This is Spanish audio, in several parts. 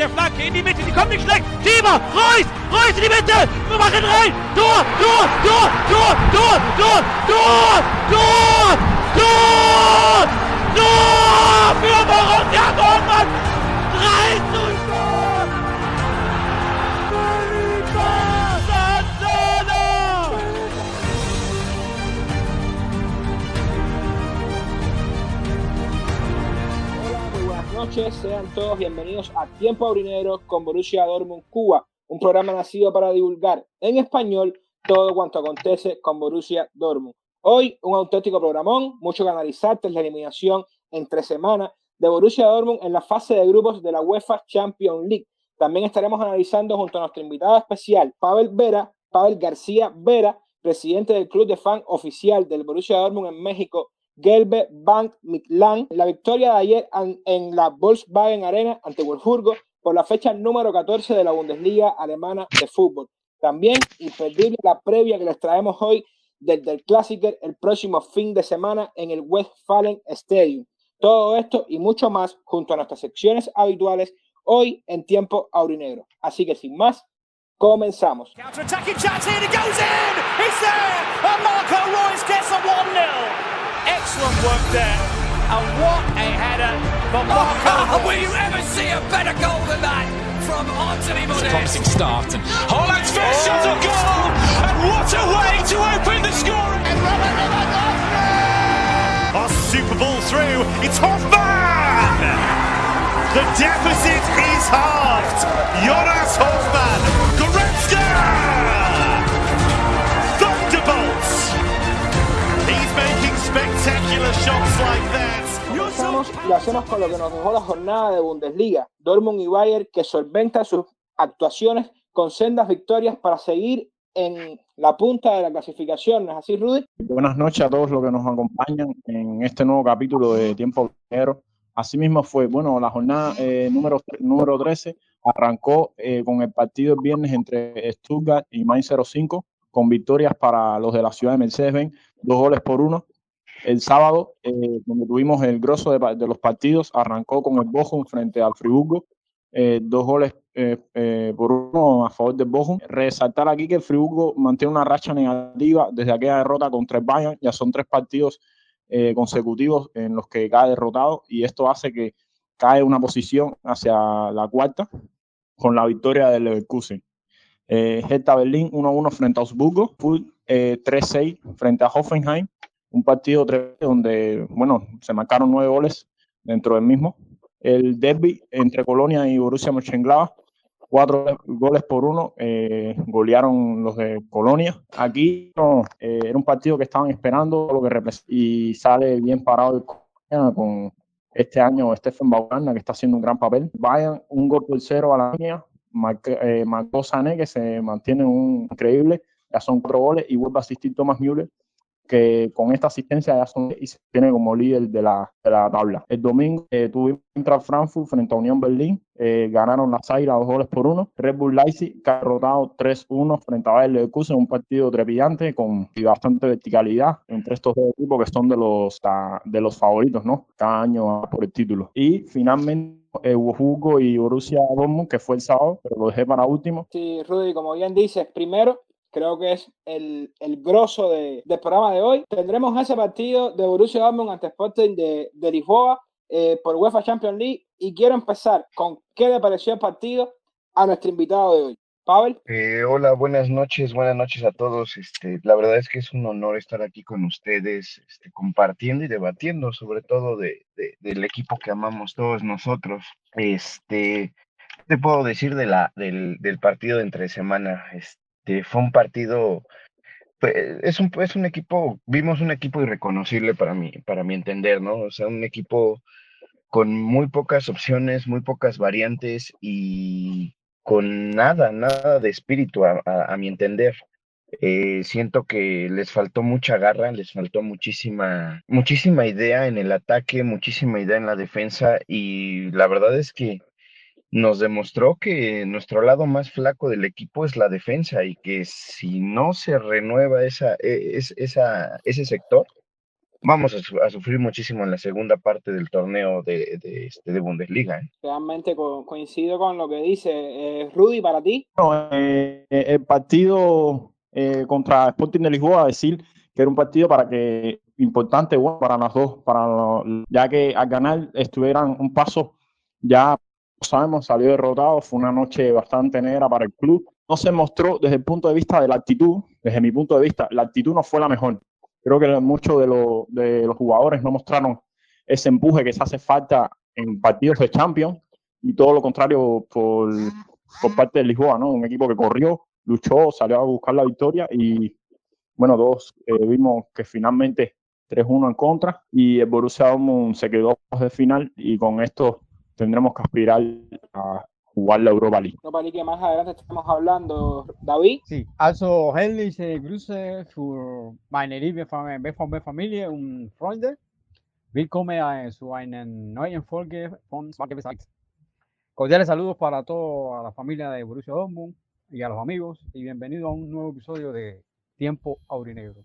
der Flanke in die Mitte, die kommt nicht schlecht. Schieber, Reus, Reus in die Mitte, wir machen rein. Tor, Tor, Tor, Tor, Tor, Tor, Tor, Tor, Tor, Tor für Borussia Dortmund. 3 zu noches, sean todos bienvenidos a Tiempo Aurinero con Borussia Dortmund Cuba, un programa nacido para divulgar en español todo cuanto acontece con Borussia Dortmund. Hoy un auténtico programón, mucho que analizar tras la eliminación entre semanas de Borussia Dortmund en la fase de grupos de la UEFA Champions League. También estaremos analizando junto a nuestro invitado especial, Pavel Vera, Pavel García Vera, presidente del club de fan oficial del Borussia Dortmund en México, Gelbe Bank Midland, la victoria de ayer en la Volkswagen Arena ante Wolfsburgo por la fecha número 14 de la Bundesliga alemana de fútbol. También imperdible la previa que les traemos hoy desde el Clásico el próximo fin de semana en el Westfalen Stadium. Todo esto y mucho más junto a nuestras secciones habituales hoy en tiempo aurinegro. Así que sin más, comenzamos. Excellent work there. And what a header from oh, Marco. Oh, will you ever see a better goal than that from Anthony Modest? It's a promising start. And Holland's first oh. shot on goal. And what a way to open the scoring. A super ball through. It's Hoffman. The deficit is halved. Jonas Hoffman. Goretzka. Y lo hacemos con lo que nos dejó la jornada de Bundesliga. Dortmund y Bayern que solventan sus actuaciones con sendas victorias para seguir en la punta de la clasificación. ¿No es así, Rudy? Buenas noches a todos los que nos acompañan en este nuevo capítulo de Tiempo Negro. Asimismo fue, bueno, la jornada eh, número, número 13 arrancó eh, con el partido el viernes entre Stuttgart y Mainz 05, con victorias para los de la ciudad de Mercedes-Benz, dos goles por uno. El sábado, eh, donde tuvimos el grosso de, los partidos, arrancó con el Bochum frente al Friburgo, eh, dos goles eh, eh, por uno a favor del Bochum. Resaltar aquí que el Friburgo mantiene una racha negativa desde aquella derrota contra el Bayern, ya son tres partidos eh, consecutivos en los que cae derrotado y esto hace que cae una posición hacia la cuarta con la victoria del Leverkusen. Eh, Hertha Berlín 1-1 frente a Augsburgo, 3-6 frente a Hoffenheim, un partido donde, bueno, se marcaron nueve goles dentro del mismo. El derby entre Colonia y Borussia Mönchengladbach, cuatro goles por uno, eh, golearon los de Colonia. Aquí no, eh, era un partido que estaban esperando lo que y sale bien parado el Colonia con este año Stephen Baumgartner, que está haciendo un gran papel. Vayan un gol por cero a la línea, marcó eh, Sané, que se mantiene un increíble, ya son cuatro goles, y vuelve a asistir Thomas Müller, que con esta asistencia ya son, y se tiene como líder de la, de la tabla. El domingo eh, tuvimos contra Frankfurt frente a Unión Berlín, eh, ganaron las Aira dos goles por uno. Red Bull Leipzig derrotado 3-1 frente a Bayer Leverkusen, un partido trepidante con bastante verticalidad entre estos dos equipos que son de los, de los favoritos, ¿no? Cada año por el título. Y finalmente eh, Wolfsburgo y Borussia Dortmund, que fue el sábado, pero lo dejé para último. Sí, Rudy, como bien dices, primero creo que es el, el grosso de, del programa de hoy. Tendremos ese partido de Borussia Dortmund ante Sporting de, de Lisboa eh, por UEFA Champions League y quiero empezar con qué le pareció el partido a nuestro invitado de hoy. Pavel. Eh, hola, buenas noches, buenas noches a todos. Este, la verdad es que es un honor estar aquí con ustedes, este, compartiendo y debatiendo, sobre todo de, de, del equipo que amamos todos nosotros. Este, te puedo decir de la, del, del partido de entre semana? Este, fue un partido, pues, es un, es un equipo, vimos un equipo irreconocible para mí, para mi entender, ¿no? O sea, un equipo con muy pocas opciones, muy pocas variantes y con nada, nada de espíritu, a mi entender. Eh, siento que les faltó mucha garra, les faltó muchísima, muchísima idea en el ataque, muchísima idea en la defensa y la verdad es que nos demostró que nuestro lado más flaco del equipo es la defensa y que si no se renueva esa, es, esa, ese sector, vamos a, sufrir muchísimo en la segunda parte del torneo de, de, este, de Bundesliga. ¿eh? Realmente coincido con lo que dice eh, Rudy, para ti. Eh, el partido contra Sporting de Lisboa, decir que era un partido para que importante bueno, para las dos, para ya que al ganar estuvieran un paso, ya sabemos, salió derrotado, fue una noche bastante negra para el club. No se mostró desde el punto de vista de la actitud, desde mi punto de vista, la actitud no fue la mejor. Creo que muchos de, de los jugadores no mostraron ese empuje que se hace falta en partidos de Champions y todo lo contrario por, por parte de Lisboa, ¿no? Un equipo que corrió, luchó, salió a buscar la victoria y bueno, dos eh, vimos que finalmente 3-1 en contra y el Borussia Dortmund se quedó de final y con esto tendremos que aspirar a jugar la Europa League. Europa League que más adelante estamos hablando, David. Sí, also herzliche Grüße für meine liebe BVB Familie und Freunde. Willkommen zu einer neuen Folge von Sparkebesagt. Cordiales saludos para toda la familia de Borussia Dortmund y a los amigos y bienvenido a un nuevo episodio de Tiempo Aurinegro.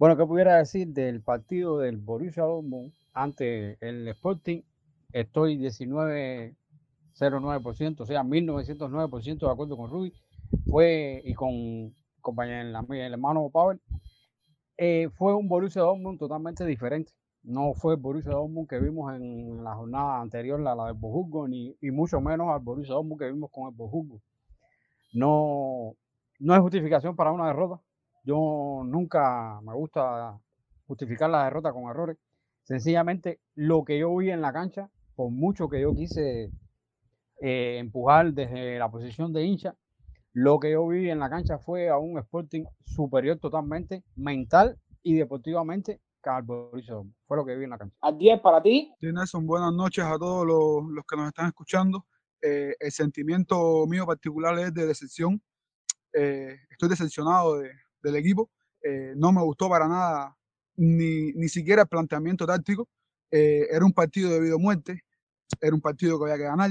Bueno, ¿qué pudiera decir del partido del Borussia Dortmund ante el Sporting? Estoy 19 0,9%, o sea, 1909% de acuerdo con Ruby, fue, y con compañero, el hermano Pavel, eh, fue un Borussia Dortmund totalmente diferente. No fue el Borussia Dortmund que vimos en la jornada anterior, la, la del Bojurgo, ni y mucho menos al Borussia Dortmund que vimos con el Bojurgo. No, no es justificación para una derrota. Yo nunca me gusta justificar la derrota con errores. Sencillamente, lo que yo vi en la cancha, por mucho que yo quise eh, empujar desde la posición de hincha. Lo que yo vi en la cancha fue a un Sporting superior totalmente, mental y deportivamente que al Fue lo que vi en la cancha. A 10 para ti. Nelson, buenas noches a todos los, que nos están escuchando. Eh, el sentimiento mío particular es de decepción. Eh, estoy decepcionado del equipo. no me gustó para nada ni, ni siquiera el planteamiento táctico. era un partido de vida o muerte. Era un partido que había que ganar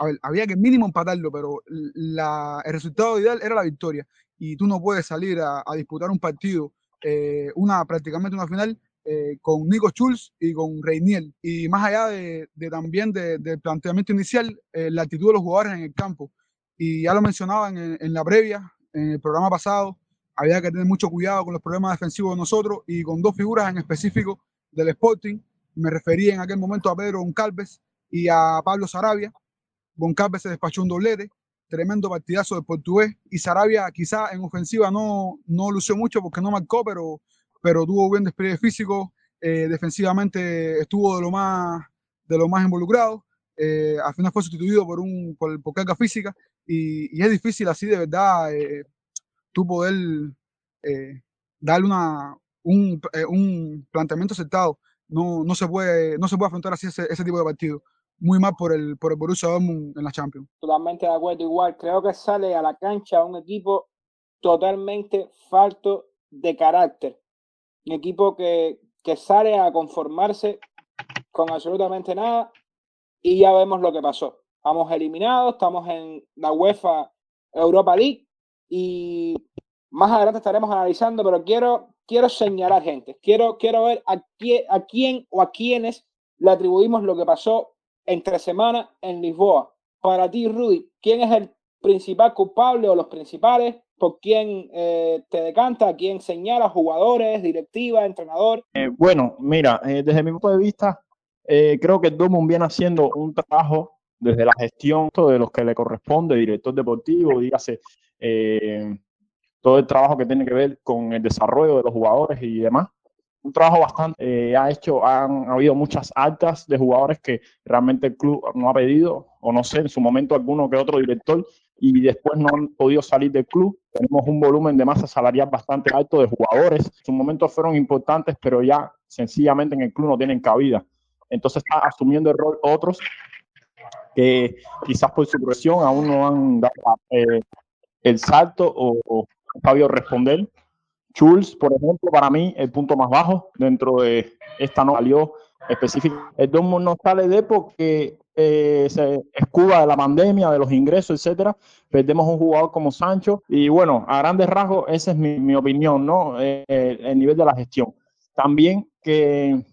a ver, había que mínimo empatarlo, pero la, el resultado ideal era la victoria. Y tú no puedes salir a, disputar un partido, eh, una prácticamente una final, eh, con Nico Schulz y con Reiniel. Y más allá de, también del planteamiento inicial, eh, la actitud de los jugadores en el campo. Y ya lo mencionaba en, en, la previa, en el programa pasado, había que tener mucho cuidado con los problemas defensivos de nosotros y con dos figuras en específico del Sporting. Me refería en aquel momento a Pedro Goncalves y a Pablo Sarabia, Goncalves se despachó un doblete, tremendo partidazo de portugués. Y Sarabia quizá en ofensiva no, no lució mucho porque no marcó, pero, pero tuvo buen despliegue físico. Eh, defensivamente estuvo de lo más, de lo más involucrado. Eh, al final fue sustituido por, un, por, por carga física y, es difícil así de verdad eh, tú poder darle una, un, un, planteamiento aceptado. No, no, se puede, no se puede afrontar así ese, ese tipo de partido muy mal por el, por el Borussia Dortmund en la Champions. Totalmente de acuerdo, igual. Creo que sale a la cancha un equipo totalmente falto de carácter. Un equipo que, que sale a conformarse con absolutamente nada y ya vemos lo que pasó. Estamos eliminados, estamos en la UEFA Europa League y más adelante estaremos analizando, pero quiero, quiero señalar gente, quiero, quiero ver a quién, a o a quiénes le atribuimos lo que pasó entre semana en Lisboa. Para ti, Rudy, ¿quién es el principal culpable o los principales? ¿Por quién eh, te decanta? ¿Quién señala? ¿Jugadores, directiva, entrenador? Eh, bueno, mira, eh, desde mi punto de vista, creo que Dortmund viene haciendo un trabajo desde la gestión de los que le corresponde, director deportivo, dígase, todo el trabajo que tiene que ver con el desarrollo de los jugadores y demás un trabajo bastante, eh, ha hecho, han habido muchas altas de jugadores que realmente el club no ha pedido, o no sé, en su momento alguno que otro director, y después no han podido salir del club. Tenemos un volumen de masa salarial bastante alto de jugadores. En su momento fueron importantes, pero ya sencillamente en el club no tienen cabida. Entonces está asumiendo el rol otros que quizás por su presión aún no han dado eh, el salto o, o sabido responder Schulz, por ejemplo, para mí el punto más bajo dentro de esta no salió específico. El Dortmund no sale de porque eh, se escuda de la pandemia, de los ingresos, etcétera. Perdemos un jugador como Sancho y bueno, a grandes rasgos esa es mi, opinión, ¿no? Eh, el nivel de la gestión. también que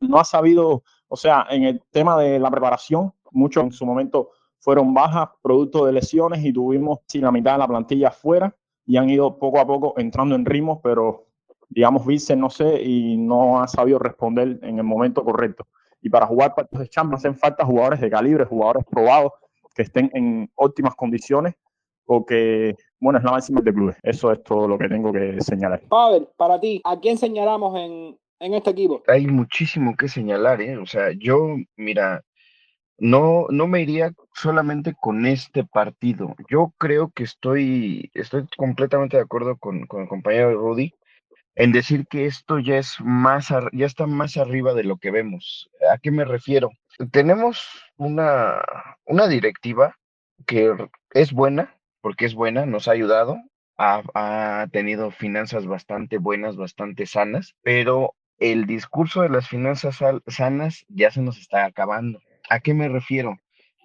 no ha sabido, o sea, en el tema de la preparación, muchos en su momento fueron bajas, producto de lesiones y tuvimos sin la mitad de la plantilla afuera y han ido poco a poco entrando en ritmos, pero digamos, Vincent no sé y no ha sabido responder en el momento correcto. Y para jugar partidos de Champions hacen falta jugadores de calibre, jugadores probados que estén en óptimas condiciones o que, bueno, es la máxima de clubes. Eso es todo lo que tengo que señalar. Pavel, para ti, ¿a quién señalamos en, en este equipo? Hay muchísimo que señalar, ¿eh? O sea, yo, mira, no, no me iría solamente con este partido. Yo creo que estoy, estoy completamente de acuerdo con, con el compañero Rudy en decir que esto ya es más, ya está más arriba de lo que vemos. ¿A qué me refiero? Tenemos una, una directiva que es buena, porque es buena, nos ha ayudado, ha, ha tenido finanzas bastante buenas, bastante sanas, pero el discurso de las finanzas sanas ya se nos está acabando. ¿A qué me refiero?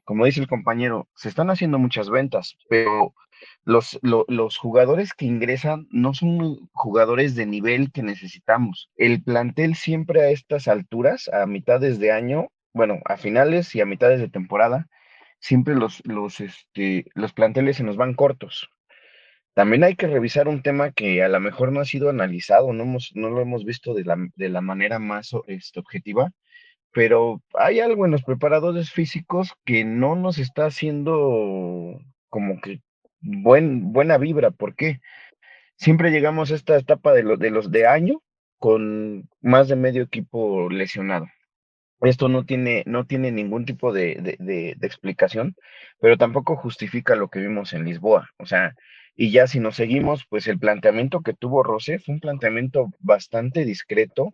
Como dice el compañero, se están haciendo muchas ventas, pero los, los jugadores que ingresan no son jugadores de nivel que necesitamos. El plantel siempre a estas alturas, a mitades de año, bueno, a finales y a mitades de temporada, siempre los, los, este, los planteles se nos van cortos. También hay que revisar un tema que a lo mejor no ha sido analizado, no, hemos, no lo hemos visto de la, de la manera más este, objetiva, pero hay algo en los preparadores físicos que no nos está haciendo como que buen, buena vibra. ¿Por qué? Siempre llegamos a esta etapa de, de los de año con más de medio equipo lesionado. Esto no tiene, no tiene ningún tipo de, de, explicación, pero tampoco justifica lo que vimos en Lisboa. O sea, y ya si nos seguimos, pues el planteamiento que tuvo Rosé fue un planteamiento bastante discreto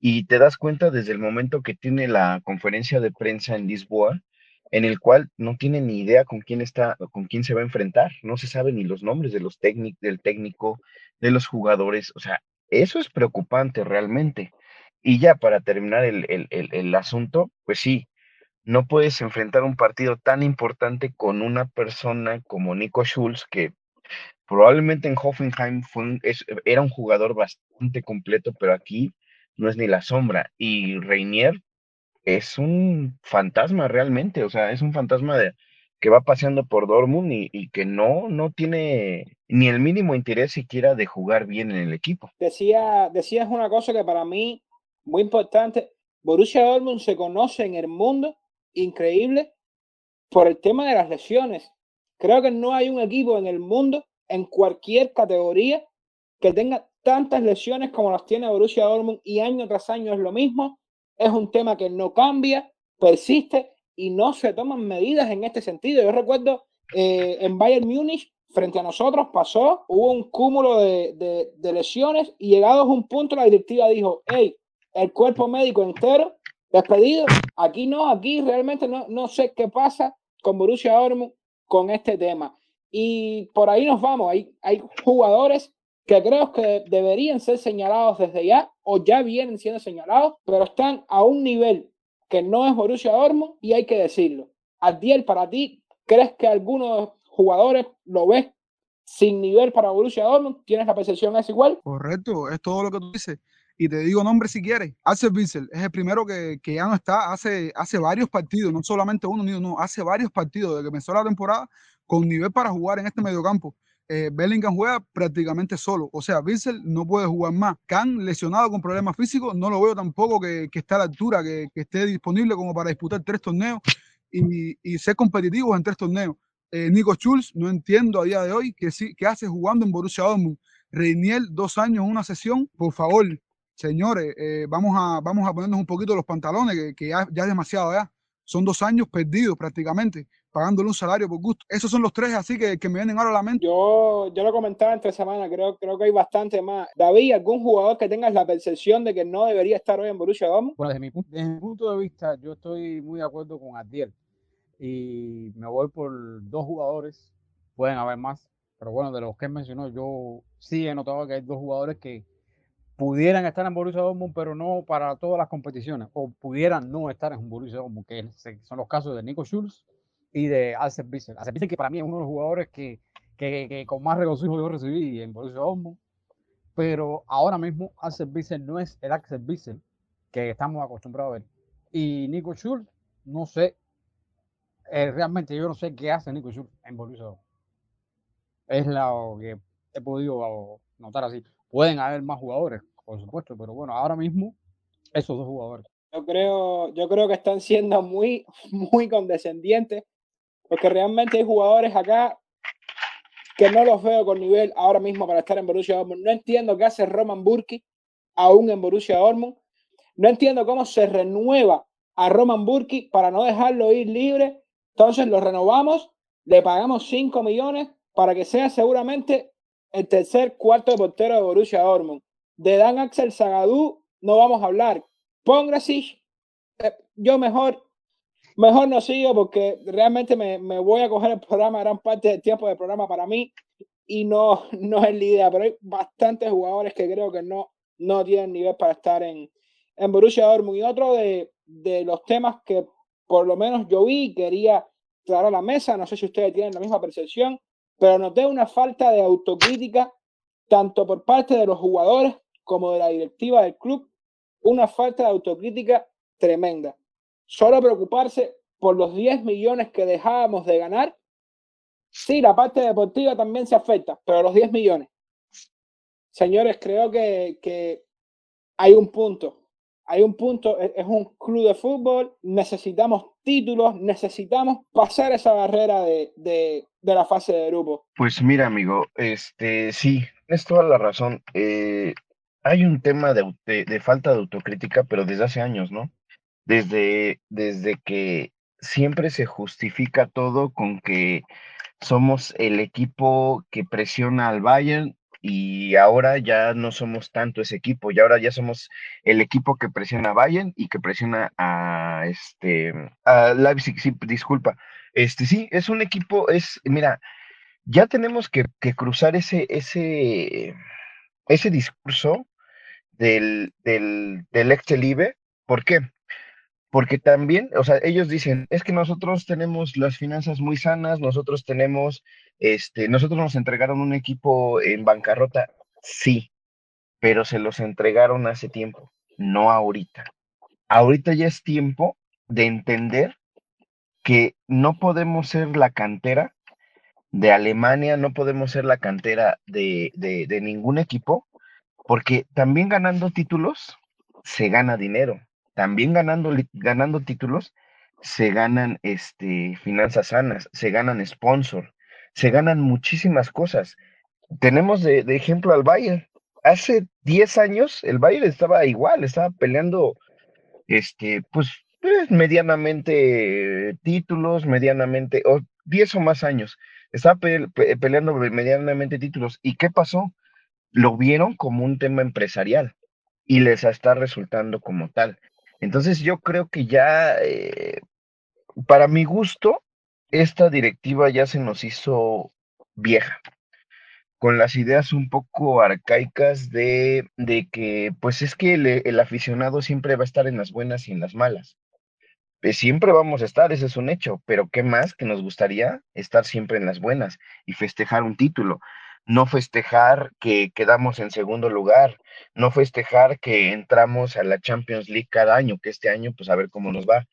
y te das cuenta desde el momento que tiene la conferencia de prensa en Lisboa, en el cual no tiene ni idea con quién está, con quién se va a enfrentar, no se sabe ni los nombres de los técnicos, del técnico, de los jugadores, o sea, eso es preocupante realmente. Y ya para terminar el, el asunto, pues sí, no puedes enfrentar un partido tan importante con una persona como Nico Schulz, que probablemente en Hoffenheim fue era un jugador bastante completo, pero aquí no es ni la sombra. Y Reinier es un fantasma realmente, o sea, es un fantasma de, que va paseando por Dortmund y, que no, no tiene ni el mínimo interés siquiera de jugar bien en el equipo. Decía, decías una cosa que para mí muy importante, Borussia Dortmund se conoce en el mundo increíble por el tema de las lesiones. Creo que no hay un equipo en el mundo, en cualquier categoría, que tenga tantas lesiones como las tiene Borussia Dortmund y año tras año es lo mismo. Es un tema que no cambia, persiste y no se toman medidas en este sentido. Yo recuerdo eh, en Bayern Múnich, frente a nosotros pasó, hubo un cúmulo de, de, lesiones y llegados a un punto la directiva dijo, hey, el cuerpo médico entero despedido. Aquí no, aquí realmente no, no sé qué pasa con Borussia Dortmund con este tema. Y por ahí nos vamos. Hay, hay jugadores que creo que deberían ser señalados desde ya o ya vienen siendo señalados, pero están a un nivel que no es Borussia Dortmund y hay que decirlo. Adiel, para ti, ¿crees que algunos jugadores lo ves sin nivel para Borussia Dortmund? ¿Tienes la percepción es igual? Correcto, es todo lo que tú dices. Y te digo nombre si quieres. Axel Witsel es el primero que, que, ya no está hace, hace varios partidos, no solamente uno, ni hace varios partidos desde que empezó la temporada con nivel para jugar en este mediocampo. Eh, Bellingham juega prácticamente solo. O sea, Witsel no puede jugar más. Khan, lesionado con problemas físicos, no lo veo tampoco que, que esté a la altura, que, que, esté disponible como para disputar tres torneos y, y ser competitivos en tres torneos. Eh, Nico Schulz, no entiendo a día de hoy qué qué hace jugando en Borussia Dortmund. Reiniel, dos años, una sesión, por favor, señores, eh, vamos, a, vamos a ponernos un poquito los pantalones, que, que ya, ya, es demasiado ya. Son dos años perdidos prácticamente, pagándole un salario por gusto. Esos son los tres así que, que me vienen ahora a la mente. Yo, yo lo comentaba entre semanas, creo, creo que hay bastante más. David, ¿algún jugador que tengas la percepción de que no debería estar hoy en Borussia Dortmund? Bueno, desde mi, desde mi punto de vista, yo estoy muy de acuerdo con Adiel. Y me voy por dos jugadores, pueden haber más, pero bueno, de los que mencionó, yo sí he notado que hay dos jugadores que pudieran estar en Borussia Dortmund, pero no para todas las competiciones, o pudieran no estar en Borussia Dortmund, que son los casos de Nico Schulz y de Alcep Bissell. Alcep Bissell, que para mí es uno de los jugadores que, que, que con más regocijo yo recibí en Borussia Dortmund, pero ahora mismo Axel Witsel no es el Axel Witsel que estamos acostumbrados a ver. Y Nico Schultz, no sé, eh, realmente yo no sé qué hace Nico Schultz en Borussia Dortmund. Es lo que he podido notar así. Pueden haber más jugadores, por supuesto, pero bueno, ahora mismo esos dos jugadores. Yo creo, yo creo que están siendo muy, muy condescendientes, porque realmente hay jugadores acá que no los veo con nivel ahora mismo para estar en Borussia Dortmund. No entiendo qué hace Roman Burki aún en Borussia Dortmund. No entiendo cómo se renueva a Roman Burki para no dejarlo ir libre. Entonces lo renovamos, le pagamos 5 millones para que sea seguramente el tercer cuarto portero de Borussia Dortmund. De Dan Axel Zagadou no vamos a hablar. Pongrasic, eh, yo mejor, mejor no sigo porque realmente me, me, voy a coger el programa, gran parte del tiempo del programa para mí y no, no es la idea, pero hay bastantes jugadores que creo que no, no tienen nivel para estar en, en Borussia Dortmund. Y otro de, de los temas que por lo menos yo vi quería traer la mesa, no sé si ustedes tienen la misma percepción, pero noté una falta de autocrítica tanto por parte de los jugadores como de la directiva del club, una falta de autocrítica tremenda. Solo preocuparse por los 10 millones que dejábamos de ganar. Sí, la parte deportiva también se afecta, pero los 10 millones. Señores, creo que, que hay un punto. Hay un punto, e, es un club de fútbol, necesitamos títulos, necesitamos pasar esa barrera de, de, de la fase de grupo. Pues mira, amigo, este sí, es toda la razón. Eh, hay un tema de, de, falta de autocrítica, pero desde hace años, ¿no? Desde, desde que siempre se justifica todo con que somos el equipo que presiona al Bayern y ahora ya no somos tanto ese equipo, y ahora ya somos el equipo que presiona a Bayern y que presiona a este a Leipzig, sí, disculpa. Este sí, es un equipo, es, mira, ya tenemos que, que cruzar ese, ese, ese discurso del, del, del Excelibe. ¿Por qué? Porque también, o sea, ellos dicen, es que nosotros tenemos las finanzas muy sanas, nosotros tenemos, este, nosotros nos entregaron un equipo en bancarrota, sí, pero se los entregaron hace tiempo, no ahorita. Ahorita ya es tiempo de entender que no podemos ser la cantera de Alemania, no podemos ser la cantera de, de, de ningún equipo, porque también ganando títulos se gana dinero también ganando, ganando títulos, se ganan este, finanzas sanas, se ganan sponsor, se ganan muchísimas cosas. Tenemos de, ejemplo al Bayern. Hace 10 años el Bayern estaba igual, estaba peleando, este, pues, medianamente títulos, medianamente, o 10 o más años, estaba pe pe peleando medianamente títulos. ¿Y qué pasó? Lo vieron como un tema empresarial y les está resultando como tal. Entonces yo creo que ya, eh, para mi gusto, esta directiva ya se nos hizo vieja, con las ideas un poco arcaicas de, de que, pues es que el, aficionado siempre va a estar en las buenas y en las malas. Pues siempre vamos a estar, ese es un hecho, pero ¿qué más que nos gustaría estar siempre en las buenas y festejar un título? No festejar que quedamos en segundo lugar, no festejar que entramos a la Champions League cada año, que este año, pues a ver cómo nos va.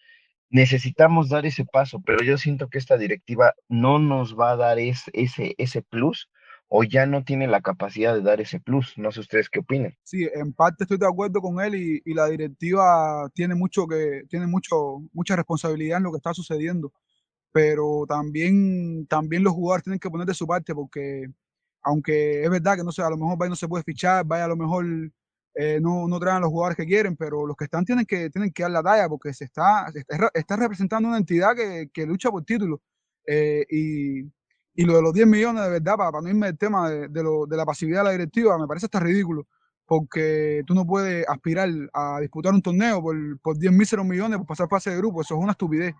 Necesitamos dar ese paso, pero yo siento que esta directiva no nos va a dar ese, ese, ese plus o ya no tiene la capacidad de dar ese plus. No sé ustedes qué opinan. Sí, en parte estoy de acuerdo con él y, y la directiva tiene mucho que tiene mucho mucha responsabilidad en lo que está sucediendo, pero también también los jugadores tienen que poner de su parte porque aunque es verdad que no sé, a lo mejor vaya no se puede fichar, vaya a lo mejor eh, no, no traen los jugadores que quieren, pero los que están tienen que, tienen que dar la talla porque se está, está, está representando una entidad que, que lucha por títulos. Eh, y, y, lo de los 10 millones, de verdad, para, para no irme el tema de, de, lo, de, la pasividad de la directiva, me parece hasta ridículo, porque tú no puedes aspirar a disputar un torneo por, por 10 míseros millones por pasar fase de grupo, eso es una estupidez,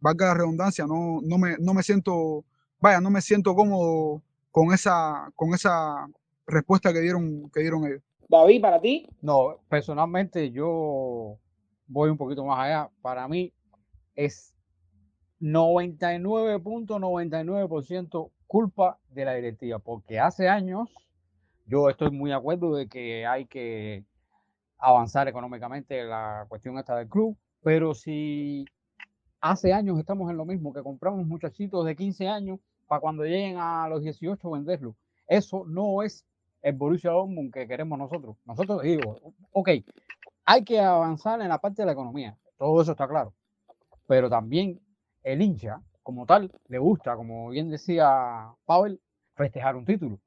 valga la redundancia, no, no, me, no me siento, vaya, no me siento cómodo con esa, con esa respuesta que dieron, que dieron ellos. David, para ti. No, personalmente yo voy un poquito más allá. Para mí es 99.99% ,99 culpa de la directiva, porque hace años Yo estoy muy de acuerdo de que hay que avanzar económicamente la cuestión esta del club, pero si hace años estamos en lo mismo, que compramos muchachitos de 15 años para cuando lleguen a los 18 venderlos, eso no es el Borussia Dortmund que queremos nosotros. Nosotros digo, ok, hay que avanzar en la parte de la economía, todo eso está claro, pero también el hincha como tal le gusta, como bien decía Pavel, festejar un título,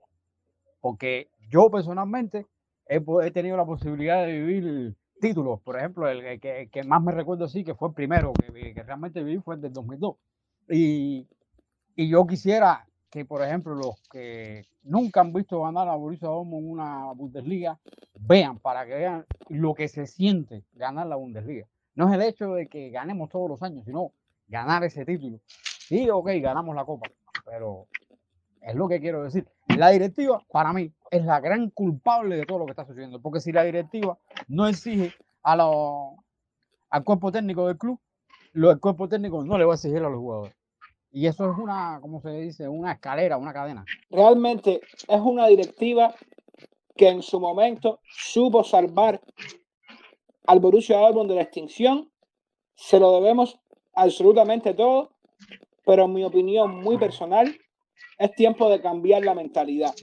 porque yo personalmente he, he tenido la posibilidad de vivir títulos, por ejemplo, el, que, que, más me recuerdo así, que fue el primero que, que realmente viví fue el del 2002. Y, y yo quisiera que, por ejemplo, los que nunca han visto ganar a Borussia Dortmund una Bundesliga, vean, para que vean lo que se siente ganar la Bundesliga. No es el hecho de que ganemos todos los años, sino ganar ese título. Sí, ok, ganamos la copa, pero es lo que quiero decir. La directiva, para mí, es la gran culpable de todo lo que está sucediendo, porque si la directiva no exige a al cuerpo técnico del club, lo, el cuerpo técnico no le va a exigir a los jugadores. Y eso es una, ¿cómo se dice? Una escalera, una cadena. Realmente es una directiva que en su momento supo salvar al Borussia Dortmund de la extinción. Se lo debemos absolutamente todo, pero en mi opinión muy personal, es tiempo de cambiar la mentalidad.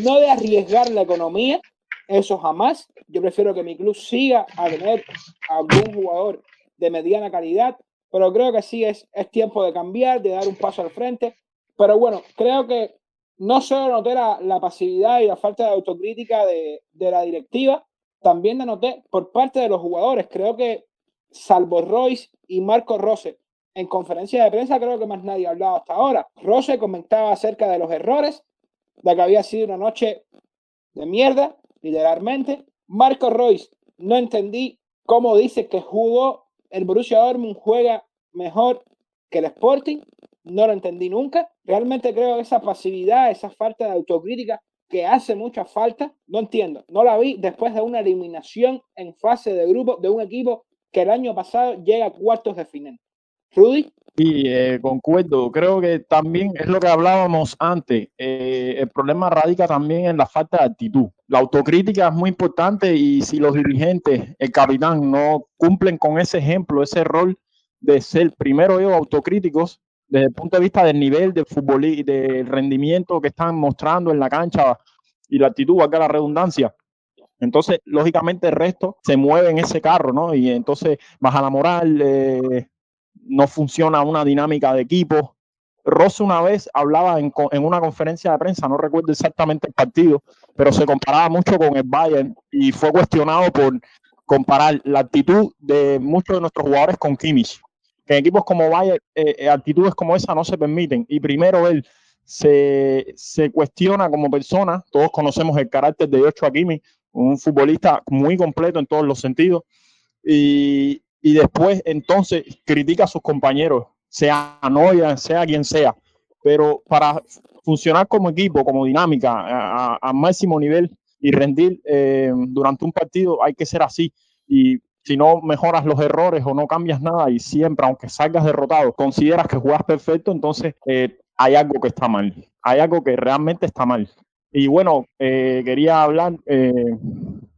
No de arriesgar la economía, eso jamás. Yo prefiero que mi club siga a tener algún jugador de mediana calidad, pero creo que sí es, es tiempo de cambiar, de dar un paso al frente. Pero bueno, creo que no solo noté la, la pasividad y la falta de autocrítica de, de la directiva, también la noté por parte de los jugadores. Creo que salvo Royce y Marco Rose, en conferencia de prensa creo que más nadie ha hablado hasta ahora. Rose comentaba acerca de los errores, de que había sido una noche de mierda, literalmente. Marco Royce, no entendí cómo dice que jugó el Borussia Dortmund juega mejor que el Sporting. No lo entendí nunca. Realmente creo que esa pasividad, esa falta de autocrítica que hace mucha falta, no entiendo. No la vi después de una eliminación en fase de grupo de un equipo que el año pasado llega a cuartos de final. Rudy. Sí, eh, concuerdo. Creo que también es lo que hablábamos antes. Eh, el problema radica también en la falta de actitud. La autocrítica es muy importante y si los dirigentes, el capitán, no cumplen con ese ejemplo, ese rol de ser primero ellos autocríticos desde el punto de vista del nivel del fútbol y del rendimiento que están mostrando en la cancha y la actitud, valga la redundancia. Entonces, lógicamente, el resto se mueve en ese carro, ¿no? Y entonces baja la moral, eh, no funciona una dinámica de equipo. Ross una vez hablaba en, en, una conferencia de prensa, no recuerdo exactamente el partido, pero se comparaba mucho con el Bayern y fue cuestionado por comparar la actitud de muchos de nuestros jugadores con Kimmich. Que en equipos como Bayern, eh, eh, actitudes como esa no se permiten. Y primero él se, se, cuestiona como persona. Todos conocemos el carácter de Joshua Kimmich, un futbolista muy completo en todos los sentidos. Y, y después entonces critica a sus compañeros, sea Noia, sea quien sea. Pero para funcionar como equipo, como dinámica, a, a máximo nivel y rendir eh, durante un partido, hay que ser así. Y si no mejoras los errores o no cambias nada y siempre, aunque salgas derrotado, consideras que juegas perfecto, entonces eh, hay algo que está mal. Hay algo que realmente está mal. Y bueno, eh, quería hablar, eh,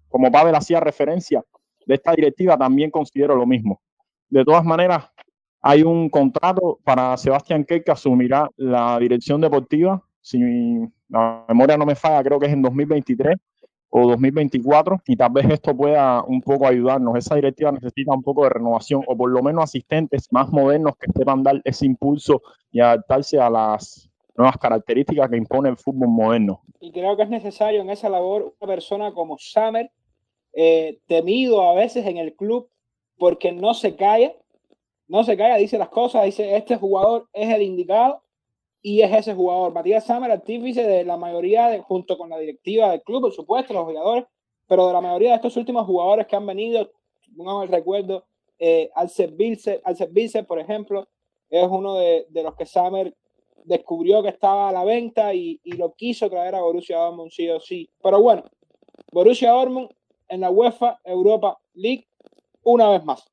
como Pavel hacía referencia, de esta directiva también considero lo mismo. De todas maneras, hay un contrato para Sebastián Kerr que asumirá la dirección deportiva. Si la memoria no me falla, creo que es en 2023 o 2024 y tal vez esto pueda un poco ayudarnos. Esa directiva necesita un poco de renovación o por lo menos asistentes más modernos que sepan dar ese impulso y adaptarse a las nuevas características que impone el fútbol moderno. Y creo que es necesario en esa labor una persona como Samer, eh, temido a veces en el club porque no se calla, no se calla, dice las cosas, dice este jugador es el indicado y es ese jugador. Matías Samer, artífice de la mayoría, junto con la directiva del club, por supuesto, los jugadores, pero de la mayoría de estos últimos jugadores que han venido, pongamos el recuerdo, eh, al servirse, al servirse, por ejemplo, es uno de, los que Samer descubrió que estaba a la venta y, y lo quiso traer a Borussia Dortmund sí o sí. Pero bueno, Borussia Dortmund en la UEFA Europa League una vez más.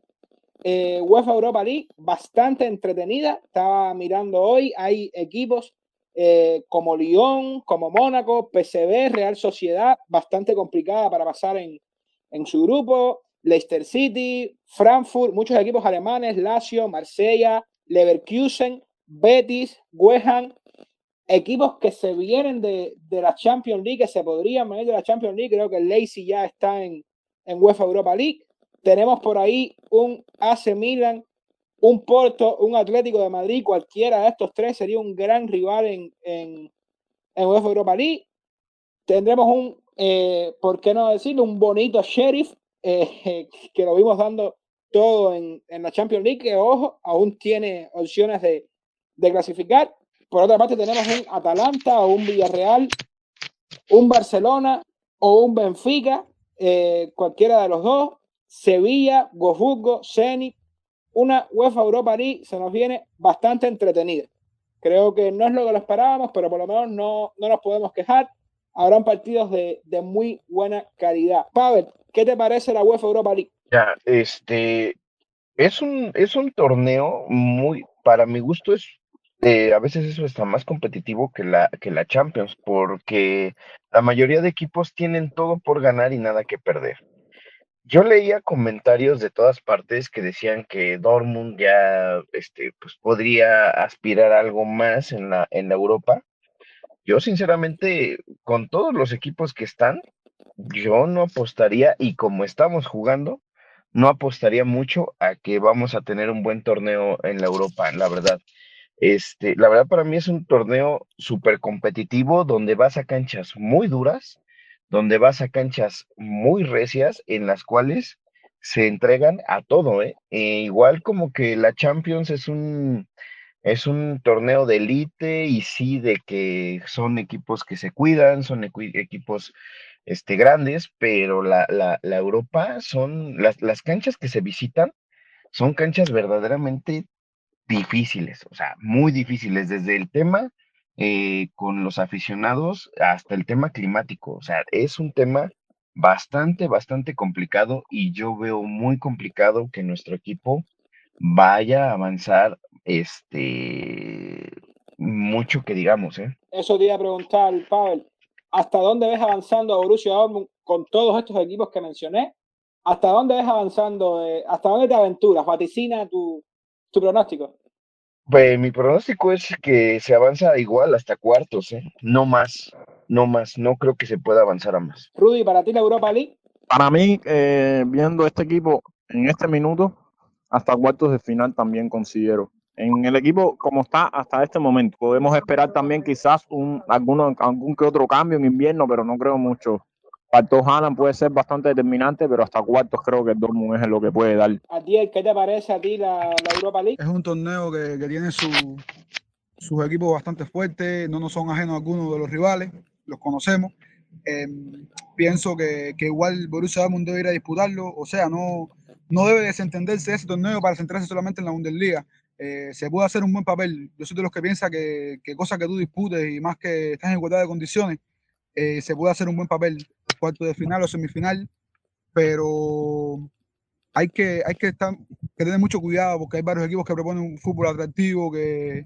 Eh, UEFA Europa League, bastante entretenida. Estaba mirando hoy, hay equipos eh, como Lyon, como Mónaco, PSV, Real Sociedad, bastante complicada para pasar en, en su grupo, Leicester City, Frankfurt, muchos equipos alemanes, Lazio, Marsella, Leverkusen, Betis, West equipos que se vienen de, de, la Champions League, que se podrían venir de la Champions League, creo que el ya está en, en UEFA Europa League. Tenemos por ahí un AC Milan, un Porto, un Atlético de Madrid, cualquiera de estos tres sería un gran rival en, en, en UEFA Europa League. Tendremos un, eh, ¿por qué no decirlo? Un bonito Sheriff, eh, que lo vimos dando todo en, en, la Champions League, que ojo, aún tiene opciones de, de clasificar. Por otra parte, tenemos un Atalanta o un Villarreal, un Barcelona o un Benfica, eh, cualquiera de los dos, Sevilla, Gofutgo, Zenit, una UEFA Europa League se nos viene bastante entretenida. Creo que no es lo que lo esperábamos, pero por lo menos no, no nos podemos quejar. Habrán partidos de, de muy buena calidad. Pavel, ¿qué te parece la UEFA Europa League? Este es un, es un torneo muy, para mi gusto, es eh, a veces eso está más competitivo que la, que la Champions, porque la mayoría de equipos tienen todo por ganar y nada que perder. Yo leía comentarios de todas partes que decían que Dortmund ya este, pues podría aspirar algo más en la, en la Europa. Yo sinceramente, con todos los equipos que están, yo no apostaría, y como estamos jugando, no apostaría mucho a que vamos a tener un buen torneo en la Europa, la verdad. Este, la verdad para mí es un torneo súper competitivo donde vas a canchas muy duras, donde vas a canchas muy recias en las cuales se entregan a todo, ¿eh? E igual como que la Champions es un, es un torneo de élite y sí de que son equipos que se cuidan, son equipos este, grandes, pero la, la, la Europa son las, las canchas que se visitan, son canchas verdaderamente difíciles, o sea, muy difíciles, desde el tema eh, con los aficionados hasta el tema climático, o sea, es un tema bastante, bastante complicado y yo veo muy complicado que nuestro equipo vaya a avanzar este mucho que digamos, ¿eh? Eso te iba a preguntar, Pavel, ¿hasta dónde ves avanzando a Borussia Dortmund con todos estos equipos que mencioné? ¿Hasta dónde ves avanzando? Eh, ¿Hasta dónde te aventuras? Vaticina tu, tu pronóstico. Pues mi pronóstico es que se avanza igual hasta cuartos, ¿eh? no más, no más, no creo que se pueda avanzar a más. Rudy, para ti la Europa League. Para mí, eh, viendo este equipo en este minuto, hasta cuartos de final también considero. En el equipo como está hasta este momento, podemos esperar también quizás un alguno, algún que otro cambio en invierno, pero no creo mucho Cuartos Haaland puede ser bastante determinante, pero hasta cuartos creo que el Dortmund es lo que puede dar. ¿A ti qué te parece a ti la, la Europa League? Es un torneo que, que tiene su, sus equipos bastante fuertes, no nos son ajenos a algunos de los rivales, los conocemos. Eh, pienso que, que, igual Borussia Dortmund debe ir a disputarlo, o sea, no, no debe desentenderse de ese torneo para centrarse solamente en la Bundesliga. Eh, se puede hacer un buen papel. Yo soy de los que piensa que, que cosa que tú disputes y más que estás en igualdad de condiciones, eh, se puede hacer un buen papel, cuarto de final o semifinal, pero hay que, hay que, estar, que tener mucho cuidado porque hay varios equipos que proponen un fútbol atractivo, que,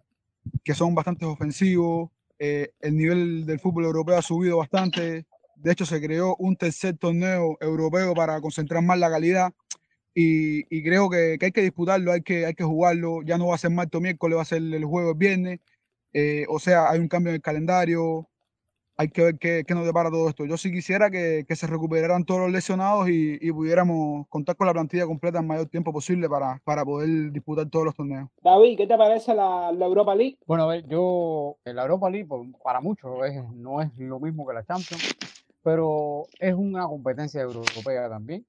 que son bastante ofensivos. Eh, el nivel del fútbol europeo ha subido bastante. De hecho, se creó un tercer torneo europeo para concentrar más la calidad. Y, y creo que, que, hay que disputarlo, hay que, hay que jugarlo. Ya no va a ser martes o miércoles, va a ser el juego el viernes. Eh, o sea, hay un cambio en el calendario hay que ver qué, qué, nos depara todo esto. Yo sí quisiera que, que se recuperaran todos los lesionados y, y, pudiéramos contar con la plantilla completa en mayor tiempo posible para, para poder disputar todos los torneos. David, ¿qué te parece la, la Europa League? Bueno, a ver, yo, la Europa League para muchos es, no es lo mismo que la Champions, pero es una competencia europea también.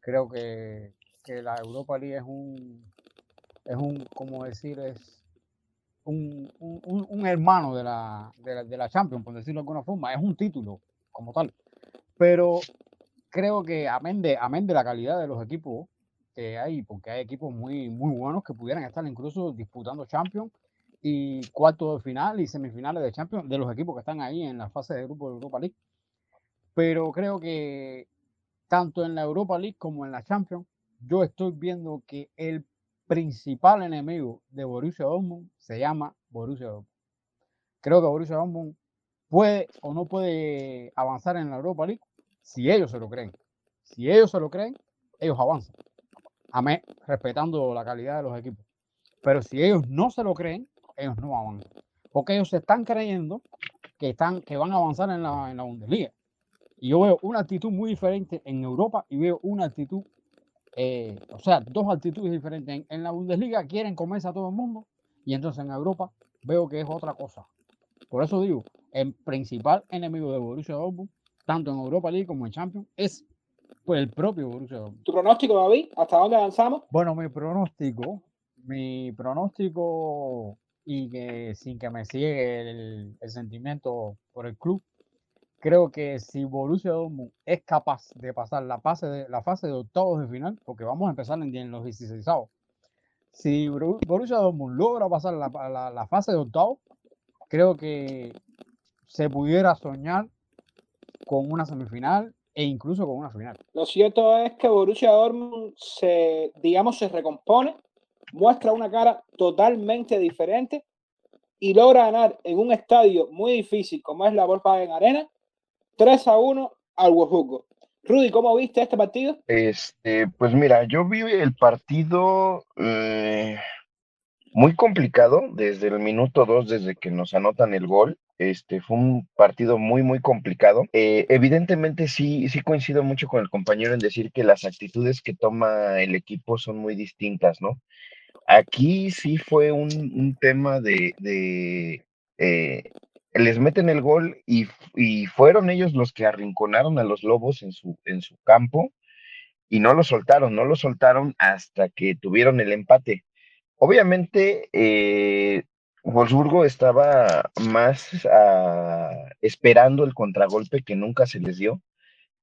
Creo que, que la Europa League es un, es un, como decir, es un, un, un hermano de la, de la, de, la, Champions, por decirlo de alguna forma. Es un título como tal. Pero creo que amén de, amén de la calidad de los equipos que hay, porque hay equipos muy, muy buenos que pudieran estar incluso disputando Champions y cuartos de final y semifinales de Champions de los equipos que están ahí en la fase de grupo de Europa League. Pero creo que tanto en la Europa League como en la Champions, yo estoy viendo que el principal enemigo de Borussia Dortmund se llama Borussia Dortmund. creo que Borussia Dortmund puede o no puede avanzar en la Europa League si ellos se lo creen. Si ellos se lo creen, ellos avanzan. Amén, respetando la calidad de los equipos. Pero si ellos no se lo creen, ellos no avanzan. Porque ellos se están creyendo que, están, que van a avanzar en la, en la Bundesliga. Y yo veo una actitud muy diferente en Europa y veo una actitud, eh, o sea, dos actitudes diferentes. En, en la Bundesliga quieren comerse a todo el mundo y entonces en Europa veo que es otra cosa. Por eso digo, el principal enemigo de Borussia Dortmund, tanto en Europa League como en Champions, es pues, el propio Borussia Dortmund. ¿Tu pronóstico, David? ¿Hasta dónde avanzamos? Bueno, mi pronóstico, mi pronóstico y que sin que me sigue el, el sentimiento por el club, creo que si Borussia Dortmund es capaz de pasar la fase de, la fase de octavos de final, porque vamos a empezar en, en los 16 si Borussia Dortmund logra pasar la, la- la fase de octavos, creo que se pudiera soñar con una semifinal e incluso con una final. Lo cierto es que Borussia Dortmund se, digamos, se recompone, muestra una cara totalmente diferente y logra ganar en un estadio muy difícil como es la Volkswagen Arena 3 a 1 al Wolfsburgo. Rudy, ¿cómo viste este partido? Este, pues mira, yo vi el partido eh, muy complicado desde el minuto 2, desde que nos anotan el gol. Este fue un partido muy, muy complicado. Eh, evidentemente sí, sí coincido mucho con el compañero en decir que las actitudes que toma el equipo son muy distintas, ¿no? Aquí sí fue un, un tema de, de eh, les meten el gol y, fueron ellos los que arrinconaron a los Lobos en su, campo y no lo soltaron, no lo soltaron hasta que tuvieron el empate. Obviamente, eh, Wolfsburgo estaba más ah, esperando el contragolpe que nunca se les dio,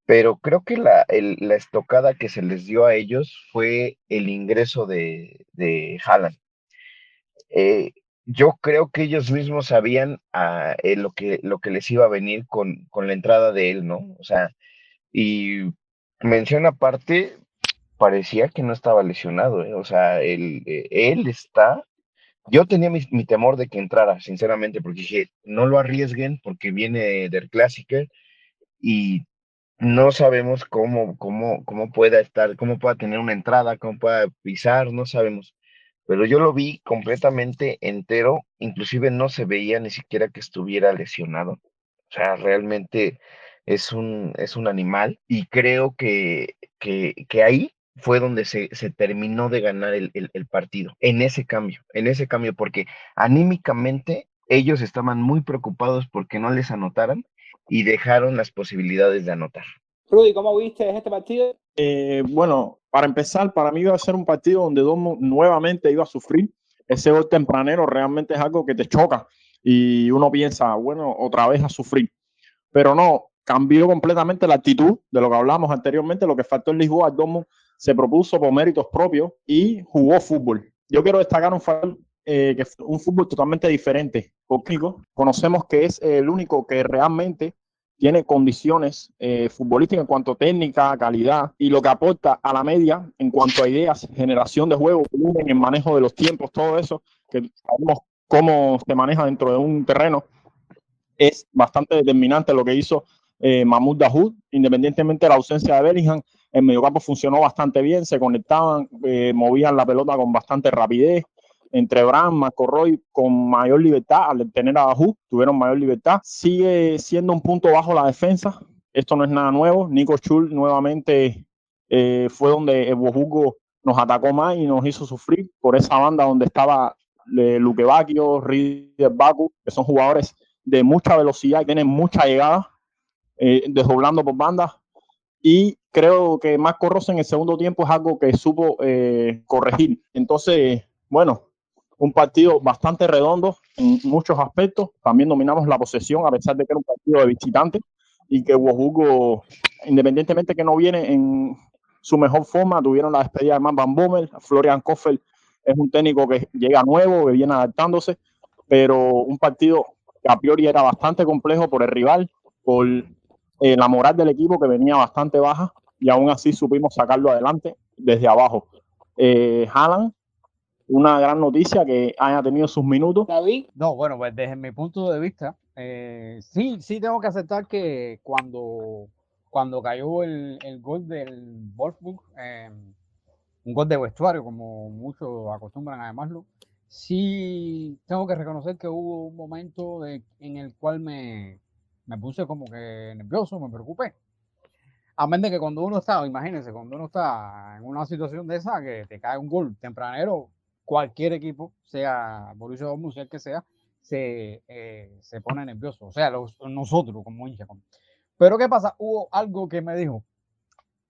pero creo que la estocada que se les dio a ellos fue el ingreso de, de Haaland. Eh, yo creo que ellos mismos sabían ah, eh, lo que, les iba a venir con, la entrada de él, ¿no? O sea, y mención aparte, parecía que no estaba lesionado, ¿eh? O sea, él, eh, él está. Yo tenía mi, mi temor de que entrara, sinceramente, porque dije, no lo arriesguen porque viene del Clásico y no sabemos cómo, cómo, cómo pueda estar, cómo pueda tener una entrada, cómo pueda pisar, no sabemos. Pero yo lo vi completamente entero, inclusive no se veía ni siquiera que estuviera lesionado. O sea, realmente es un, es un animal y creo que, que, que ahí fue donde se, se terminó de ganar el, el- el partido, en ese cambio, en ese cambio, porque anímicamente ellos estaban muy preocupados porque no les anotaran y dejaron las posibilidades de anotar. Rudy, ¿cómo viste este partido? Eh, bueno, para empezar, para mí iba a ser un partido donde Dortmund nuevamente iba a sufrir. Ese gol tempranero realmente es algo que te choca y uno piensa, bueno, otra vez a sufrir. Pero no, cambió completamente la actitud de lo que hablamos anteriormente. Lo que faltó en Lisboa, Dortmund se propuso por méritos propios y jugó fútbol. Yo quiero destacar un, fa- eh, que un fútbol totalmente diferente. Porque conocemos que es el único que realmente tiene condiciones eh, futbolísticas en cuanto a técnica, calidad y lo que aporta a la media en cuanto a ideas, generación de juego, volumen, el manejo de los tiempos, todo eso, que sabemos cómo se maneja dentro de un terreno, es bastante determinante lo que hizo eh, Mahmoud Dahoud, independientemente de la ausencia de Bellingham, el mediocampo funcionó bastante bien, se conectaban, eh, movían la pelota con bastante rapidez, entre Bram, Marco Roy con mayor libertad, al tener a Dahoud, tuvieron mayor libertad. Sigue siendo un punto bajo la defensa, esto no es nada nuevo. Nico Schul nuevamente eh, fue donde Wolfsburgo nos atacó más y nos hizo sufrir por esa banda donde estaba eh, Luque Bacchio, Rieder Baku, que son jugadores de mucha velocidad y tienen mucha llegada, eh, desdoblando por bandas. Y creo que Marco en el segundo tiempo es algo que supo eh, corregir. Entonces, bueno, un partido bastante redondo en muchos aspectos. También dominamos la posesión, a pesar de que era un partido de visitante y que Wolfsburgo, independientemente que no viene en su mejor forma, tuvieron la despedida de Matt Van Bommel. Florian Kofel es un técnico que llega nuevo, que viene adaptándose, pero un partido que a priori era bastante complejo por el rival, por eh, la moral del equipo que venía bastante baja y aún así supimos sacarlo adelante desde abajo. Eh, una gran noticia que haya tenido sus minutos. David, No, bueno, pues desde mi punto de vista, eh, sí, sí tengo que aceptar que cuando, cuando cayó el, el gol del Wolfsburg, eh, un gol de vestuario, como muchos acostumbran a llamarlo, sí tengo que reconocer que hubo un momento de- en el cual me, me puse como que nervioso, me preocupé. A menos de que cuando uno está, imagínense, cuando uno está en una situación de esa, que te cae un gol tempranero, cualquier equipo, sea Borussia Dortmund, sea el que sea, se, eh, se pone nervioso. O sea, los- nosotros como hinchas. Pero ¿qué pasa? Hubo algo que me dijo,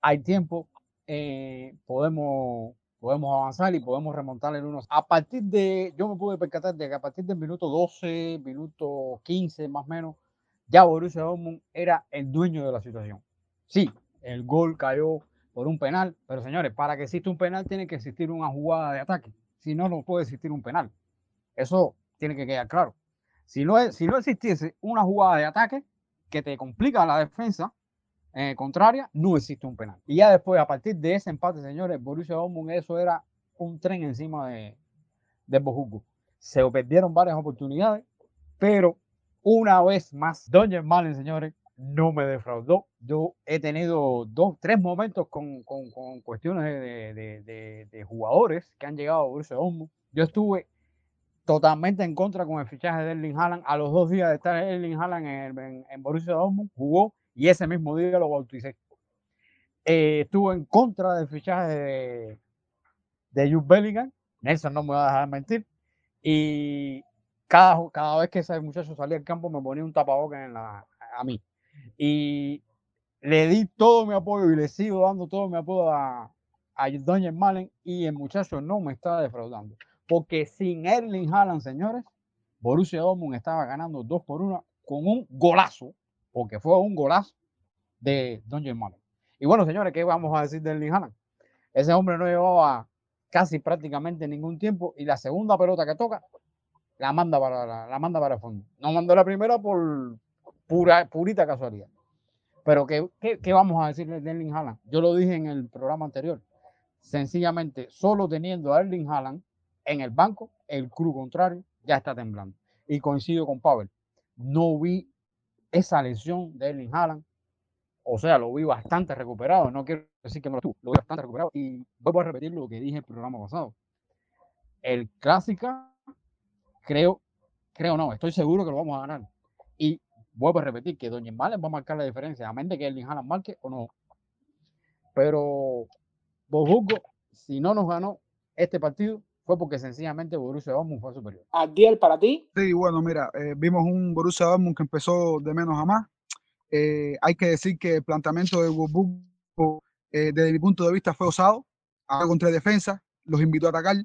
hay tiempo, eh, podemos, podemos avanzar y podemos remontar el 1. A partir de, yo me pude percatar de que a partir del minuto 12, minuto 15 más o menos, ya Borussia Dortmund era el dueño de la situación. Sí, el gol cayó por un penal, pero señores, para que exista un penal tiene que existir una jugada de ataque. Si no, no puede existir un penal. Eso tiene que quedar claro. Si no, si no existiese una jugada de ataque que te complica la defensa eh, contraria, no existe un penal. Y ya después, a partir de ese empate, señores, Borussia Dortmund, eso era un tren encima de, de Bojungo. Se perdieron varias oportunidades, pero una vez más, Doña Malen, señores, no me defraudó. Yo he tenido dos, tres momentos con, con- cuestiones de, de- jugadores que han llegado a Borussia Dortmund. Yo estuve totalmente en contra con el fichaje de Erling Haaland. A los dos días de estar Erling Haaland en, en- en Borussia Dortmund, jugó y ese mismo día lo bauticé. Eh, estuve en contra del fichaje de, de Jude Bellingham. Nelson no me va a dejar mentir. Y cada, cada vez que ese muchacho salía al campo me ponía un tapabocas en la, a mí. Y le di todo mi apoyo y le sigo dando todo mi apoyo a, a Doña Malen y el muchacho no me está defraudando. Porque sin Erling Haaland, señores, Borussia Dortmund estaba ganando 2 por 1 con un golazo, porque fue un golazo de Doña Malen. Y bueno, señores, ¿qué vamos a decir de Erling Haaland? Ese hombre no llevaba casi prácticamente ningún tiempo y la segunda pelota que toca la manda para, la, la manda para el fondo. No mandó la primera por pura, purita casualidad. Pero ¿qué, qué, qué vamos a decirle de Erling Haaland? Yo lo dije en el programa anterior. Sencillamente, solo teniendo a Erling Haaland en el banco, el club contrario ya está temblando. Y coincido con Pavel. No vi esa lesión de Erling Haaland. O sea, lo vi bastante recuperado. No quiero decir que me lo tuvo. Lo vi bastante recuperado. Y vuelvo a repetir lo que dije en el programa pasado. El clásica, creo, creo no, estoy seguro que lo vamos a ganar. Vuelvo a repetir que Doña Malen va a marcar la diferencia, a menos de que Erling Haaland marque o no. Pero Bojungo, si no nos ganó este partido, fue porque sencillamente Borussia Dortmund fue superior. Adiel, para ti. Sí, bueno, mira, eh, vimos un Borussia Dortmund que empezó de menos a más. Eh, hay que decir que el planteamiento de Wolfsburgo, eh, desde mi punto de vista, fue osado. Ahora contra defensa, los invitó a atacar,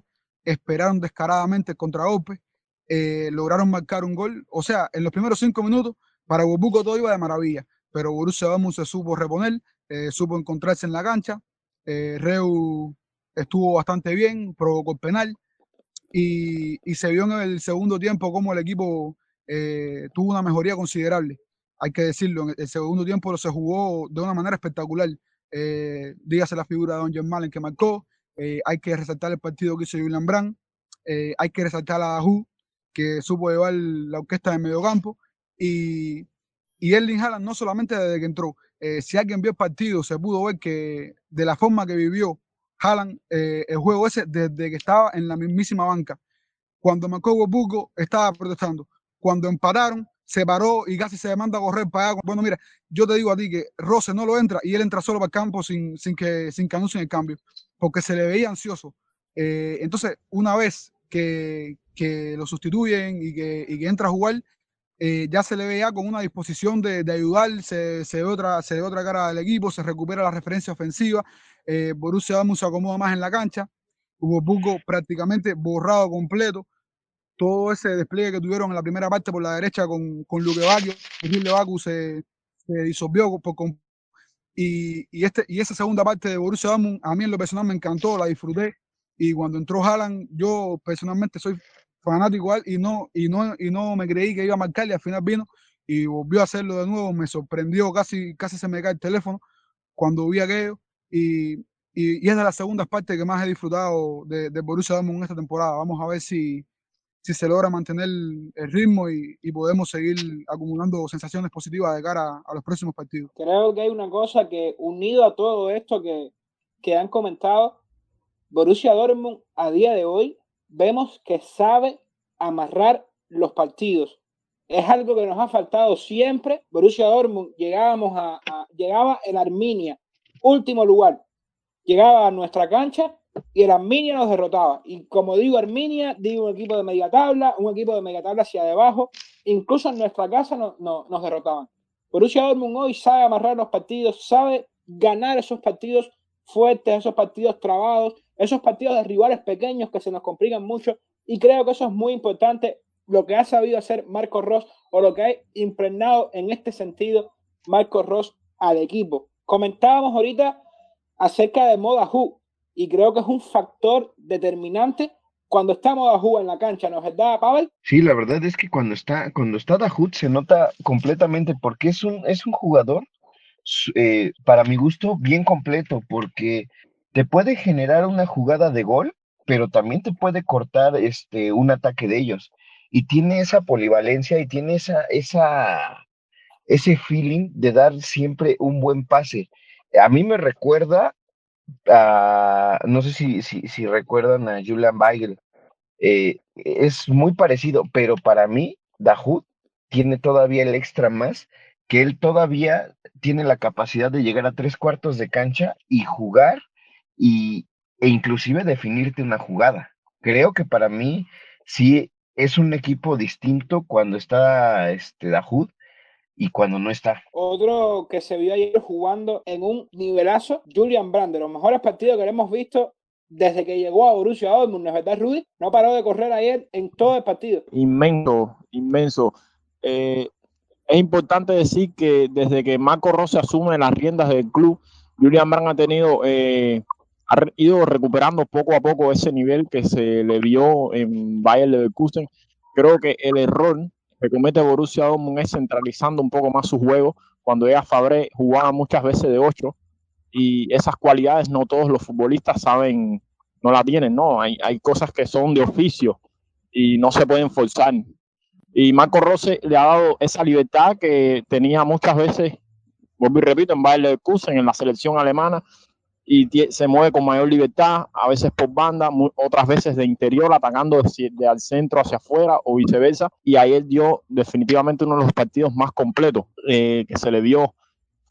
esperaron descaradamente el contragolpe, eh, lograron marcar un gol. O sea, en los primeros cinco minutos, para Wolfsburgo todo iba de maravilla, pero Borussia Dortmund se supo reponer, eh, supo encontrarse en la cancha. Eh, Reu estuvo bastante bien, provocó el penal y, y se vio en el segundo tiempo cómo el equipo eh, tuvo una mejoría considerable. Hay que decirlo, en el segundo tiempo se jugó de una manera espectacular. Eh, dígase la figura de Don Malen que marcó. eh, hay que resaltar el partido que hizo Julian Brand. eh, hay que resaltar a Dajú, que supo llevar la orquesta de mediocampo. Y, y Erling Haaland no solamente desde que entró. eh, si alguien vio el partido, se pudo ver que de la forma que vivió Haaland eh, el juego ese desde que estaba en la mismísima banca. Cuando marcó Wolfsburgo estaba protestando. Cuando empataron, se paró y casi se demanda a correr para allá. Bueno, mira, yo te digo a ti que Rose no lo entra y él entra solo para el campo sin, sin, que, sin que anuncien el cambio, porque se le veía ansioso. Eh, entonces, una vez que, que lo sustituyen y que, y que entra a jugar, eh, ya se le veía con una disposición de, de ayudar, se, se, ve otra, se ve otra cara del equipo, se recupera la referencia ofensiva, eh, Borussia Dortmund se acomoda más en la cancha, Wolfsburgo prácticamente borrado completo, todo ese despliegue que tuvieron en la primera parte por la derecha con, con Luque Bacchio, Baku se, se disolvió por, y, y, este, y esa segunda parte de Borussia Dortmund a mí en lo personal me encantó, la disfruté y cuando entró Haaland yo personalmente soy fanático él y no, y no, y no me creí que iba a marcar y al final vino y volvió a hacerlo de nuevo, me sorprendió, casi, casi se me cae el teléfono cuando vi aquello y, y, y es de las segundas partes que más he disfrutado de, de Borussia Dortmund en esta temporada. Vamos a ver si, si se logra mantener el ritmo y, y podemos seguir acumulando sensaciones positivas de cara a los próximos partidos. Creo que hay una cosa que, unido a todo esto que, que han comentado, Borussia Dortmund a día de hoy vemos que sabe amarrar los partidos. Es algo que nos ha faltado siempre. Borussia Dortmund llegábamos a, a llegaba en Arminia, último lugar. Llegaba a nuestra cancha y el Arminia nos derrotaba. Y como digo Arminia, digo un equipo de media tabla, un equipo de media tabla hacia debajo, incluso en nuestra casa no, no, nos derrotaban. Borussia Dortmund hoy sabe amarrar los partidos, sabe ganar esos partidos fuertes, esos partidos trabados, esos partidos de rivales pequeños que se nos complican mucho. Y creo que eso es muy importante, lo que ha sabido hacer Marco Ross o lo que ha impregnado en este sentido Marco Ross al equipo. Comentábamos ahorita acerca de Moda Who, y creo que es un factor determinante cuando está Moda Who en la cancha, ¿no es verdad, Pavel? Sí, la verdad es que cuando está, cuando está se nota completamente porque es un, es un jugador, eh, para mi gusto, bien completo, porque te puede generar una jugada de gol, pero también te puede cortar este, un ataque de ellos. Y tiene esa polivalencia y tiene esa, esa, ese feeling de dar siempre un buen pase. A mí me recuerda no sé si, si, si recuerdan a Julian Weigel, eh, es muy parecido, pero para mí, Dahoud tiene todavía el extra más, que él todavía tiene la capacidad de llegar a tres cuartos de cancha y jugar y, e inclusive definirte una jugada. Creo que para mí sí es un equipo distinto cuando está este Dahoud y cuando no está. Otro que se vio ayer jugando en un nivelazo, Julian Brand, de los mejores partidos que hemos visto desde que llegó a Borussia Dortmund, ¿no es verdad, Rudy? No paró de correr ayer en todo el partido. Inmenso, inmenso. Eh, es importante decir que desde que Marco Rossi asume las riendas del club, Julian Brand ha tenido, eh, ha ido recuperando poco a poco ese nivel que se le vio en Bayern Leverkusen. Creo que el error que comete Borussia Dortmund es centralizando un poco más su juego. Cuando llega Fabré jugaba muchas veces de 8 y esas cualidades no todos los futbolistas saben, no la tienen, no. Hay, hay cosas que son de oficio y no se pueden forzar. Y Marco Rose le ha dado esa libertad que tenía muchas veces, vuelvo y repito, en Bayer Leverkusen, en la selección alemana, y se mueve con mayor libertad, a veces por banda, otras veces de interior, atacando de, de, al centro hacia afuera o viceversa. Y él dio definitivamente uno de los partidos más completos eh, que se le vio.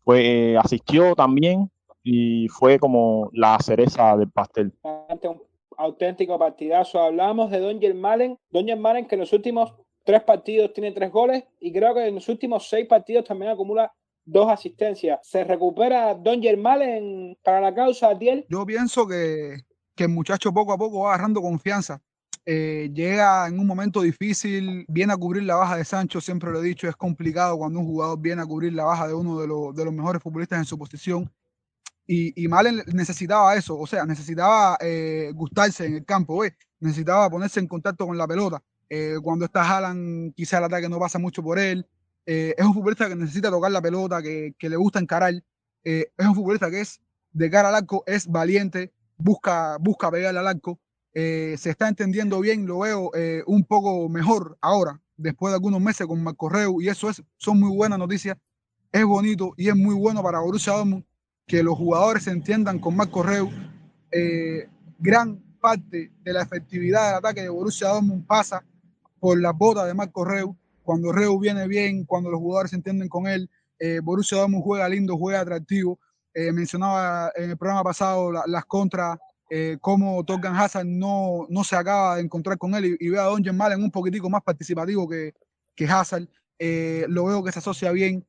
Fue, eh, asistió también y fue como la cereza del pastel. Un auténtico partidazo. Hablamos de Don Malen. Don Malen que en los últimos tres partidos tiene tres goles y creo que en los últimos seis partidos también acumula dos asistencias. ¿Se recupera Don Germán para la causa, Atiel? Yo pienso que, que el muchacho poco a poco va agarrando confianza. Eh, llega en un momento difícil, viene a cubrir la baja de Sancho, siempre lo he dicho, es complicado cuando un jugador viene a cubrir la baja de uno de, los, de los mejores futbolistas en su posición. Y, y Malen necesitaba eso, o sea, necesitaba eh, gustarse en el campo, necesitaba ponerse en contacto con la pelota. Eh, cuando está Haaland, quizá el ataque no pasa mucho por él, eh, es un futbolista que necesita tocar la pelota, que, que le gusta encarar. Eh, es un futbolista que es de cara al arco, es valiente, busca, busca pegarle al arco. Eh, se está entendiendo bien, lo veo eh, un poco mejor ahora, después de algunos meses con Marco Reu, y eso es, son muy buenas noticias. Es bonito y es muy bueno para Borussia Dortmund que los jugadores se entiendan con Marco Reu. gran parte de la efectividad del ataque de Borussia Dortmund pasa por las botas de Marco Reu cuando Reu viene bien, cuando los jugadores se entienden con él, eh, Borussia Dortmund juega lindo, juega atractivo. Eh, mencionaba en el programa pasado la, las contras, eh, cómo Torgan Hazard no, no se acaba de encontrar con él y, y ve a Don Malen un poquitico más participativo que, que Hazard. Eh, lo veo que se asocia bien.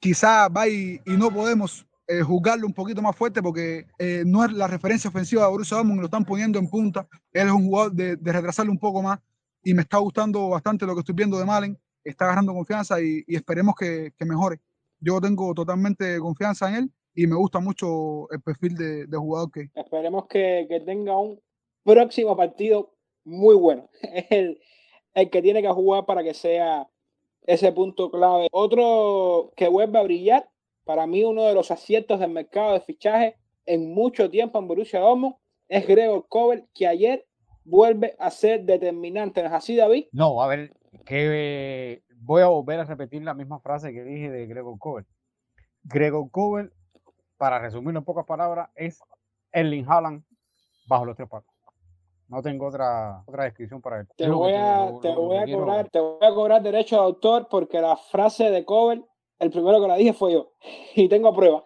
Quizá va y, no podemos eh, un poquito más fuerte porque no es la referencia ofensiva de Borussia Dortmund, lo están poniendo en punta. Él es un jugador de, de retrasarlo un poco más y me está gustando bastante lo que estoy viendo de Malen. Está agarrando confianza y, esperemos que, mejore. Yo tengo totalmente confianza en él y me gusta mucho el perfil de, de jugador que. Esperemos que, que, tenga un próximo partido muy bueno. Es el, el que tiene que jugar para que sea ese punto clave. Otro que vuelve a brillar, para mí uno de los aciertos del mercado de fichaje en mucho tiempo en Borussia Dortmund, es Gregor Kobel, que ayer vuelve a ser determinante. ¿No es así, David? No, a ver, que voy a volver a repetir la misma frase que dije de Gregor Kobel. Gregor Kobel, para resumirlo en pocas palabras, es Erling Haaland bajo los tres patos. No tengo otra, otra descripción para él. Te voy a, te voy a cobrar, te voy a cobrar derecho de autor porque la frase de Kobel, el primero que la dije fue yo. Y tengo pruebas.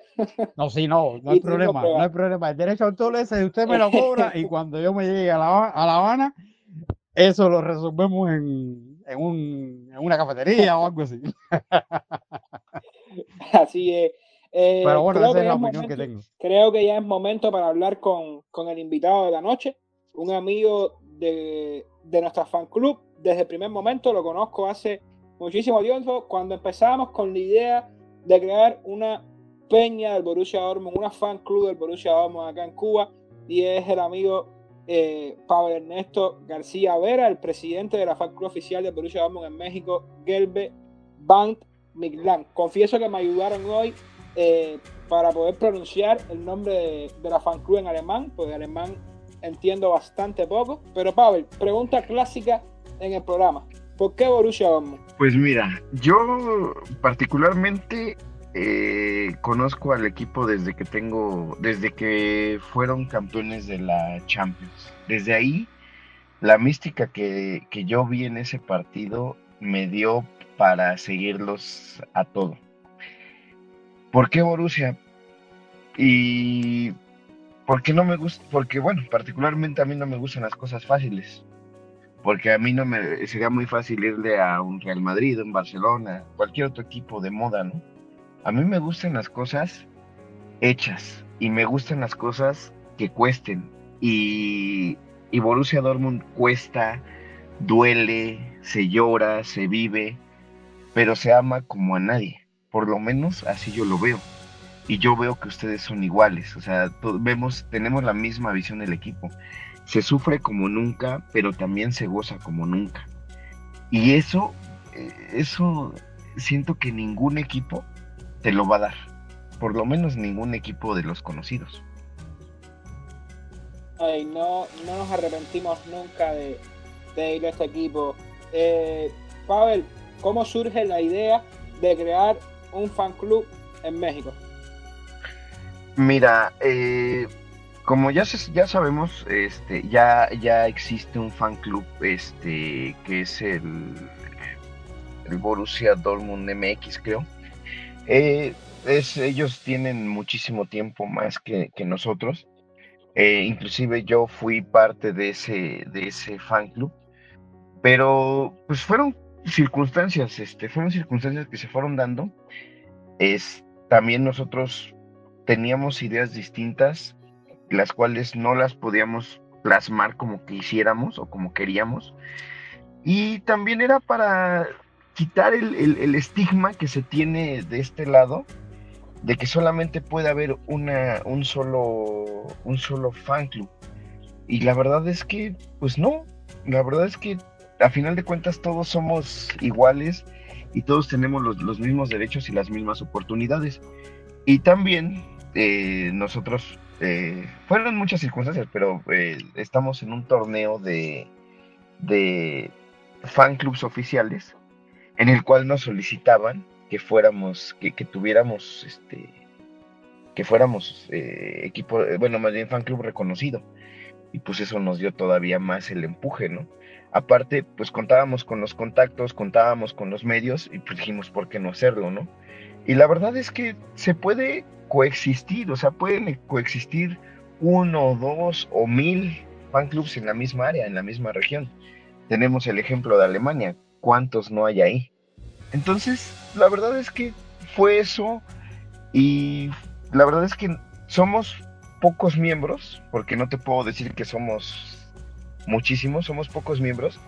No, sí, no, no hay problema, no hay problema. El derecho de autor ese usted me lo cobra y cuando yo me llegue a La, a La Habana, eso lo resolvemos en, en, un, en una cafetería o algo así. Así es. Eh, Pero bueno, creo esa que es la ya opinión que tengo. Creo que ya es momento para hablar con, con el invitado de la noche, un amigo de, de nuestra fan club. Desde el primer momento lo conozco hace muchísimo tiempo, cuando empezamos con la idea de crear una peña del Borussia Dortmund, una fan club del Borussia Dortmund acá en Cuba, y es el amigo eh, Pablo Ernesto García Vera, el presidente de la fan club oficial del Borussia Dortmund en México, Gelbe Band Miglan. Confieso que me ayudaron hoy eh, para poder pronunciar el nombre de, de la fan club en alemán, porque alemán entiendo bastante poco. Pero Pavel, pregunta clásica en el programa. ¿Por qué Borussia Dortmund? Pues mira, yo particularmente eh, conozco al equipo desde que tengo, desde que fueron campeones de la Champions. Desde ahí, la mística que, que yo vi en ese partido me dio para seguirlos a todo. ¿Por qué Borussia? Y ¿por qué no me gusta? Porque bueno, particularmente a mí no me gustan las cosas fáciles porque a mí no me sería muy fácil irle a un Real Madrid, un Barcelona, cualquier otro equipo de moda, ¿no? A mí me gustan las cosas hechas y me gustan las cosas que cuesten y, y Borussia Dortmund cuesta, duele, se llora, se vive, pero se ama como a nadie, por lo menos así yo lo veo. Y yo veo que ustedes son iguales, o sea, vemos, tenemos la misma visión del equipo se sufre como nunca, pero también se goza como nunca. Y eso, eh, eso siento que ningún equipo te lo va a dar. Por lo menos ningún equipo de los conocidos. Ay, no, no nos arrepentimos nunca de, de ir a este equipo. Eh, Pavel, ¿cómo surge la idea de crear un fan club en México? Mira, eh, como ya, ya sabemos, este, ya, ya existe un fan club este, que es el, Borussia Dortmund MX, creo. Eh, es, ellos tienen muchísimo tiempo más que, que nosotros. Eh, inclusive yo fui parte de ese, de ese fan club. Pero pues fueron circunstancias, este, fueron circunstancias que se fueron dando. Es, también nosotros teníamos ideas distintas, las cuales no las podíamos plasmar como quisiéramos o como queríamos. Y también era para quitar el, el- el estigma que se tiene de este lado de que solamente puede haber una, un, solo, un solo fan club. Y la verdad es que, pues no, la verdad es que a final de cuentas todos somos iguales y todos tenemos los, los mismos derechos y las mismas oportunidades. Y también eh, nosotros, eh, fueron muchas circunstancias, pero eh, estamos en un torneo de, de fan clubs oficiales en el cual nos solicitaban que fuéramos, que, tuviéramos, este, que fuéramos eh, equipo, bueno, más bien fan club reconocido. Y pues eso nos dio todavía más el empuje, ¿no? Aparte, pues contábamos con los contactos, contábamos con los medios y pues dijimos, ¿por qué no hacerlo, no? Y la verdad es que se puede coexistir, o sea, pueden coexistir uno, dos o mil fan clubs en la misma área, en la misma región. Tenemos el ejemplo de Alemania, ¿cuántos no hay ahí? Entonces, la verdad es que fue eso y la verdad es que somos pocos miembros, porque no te puedo decir que somos muchísimos, somos pocos miembros,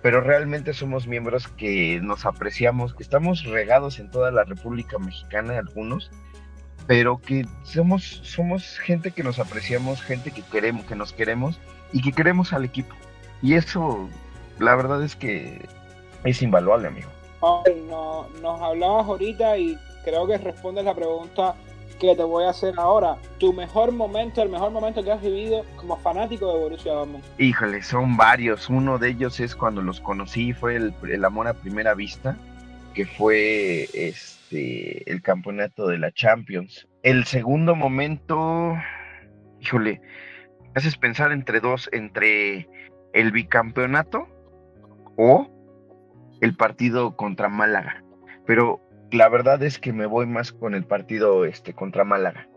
pero realmente somos miembros que nos apreciamos, que estamos regados en toda la República Mexicana, algunos, pero que somos, somos gente que nos apreciamos, gente que queremos, que nos queremos y que queremos al equipo. Y eso, la verdad es que es invaluable, amigo. Pavel, no- nos hablabas ahorita y creo que respondes la pregunta que te voy a hacer ahora. Tu mejor momento, el mejor momento que has vivido como fanático de Borussia Dortmund. Híjole, son varios. Uno de ellos es cuando los conocí, fue el, el amor a primera vista, que fue este el campeonato de la Champions. El segundo momento, híjole, me haces pensar entre dos, entre el bicampeonato o el partido contra Málaga. Pero la verdad es que me voy más con el partido este, contra Málaga.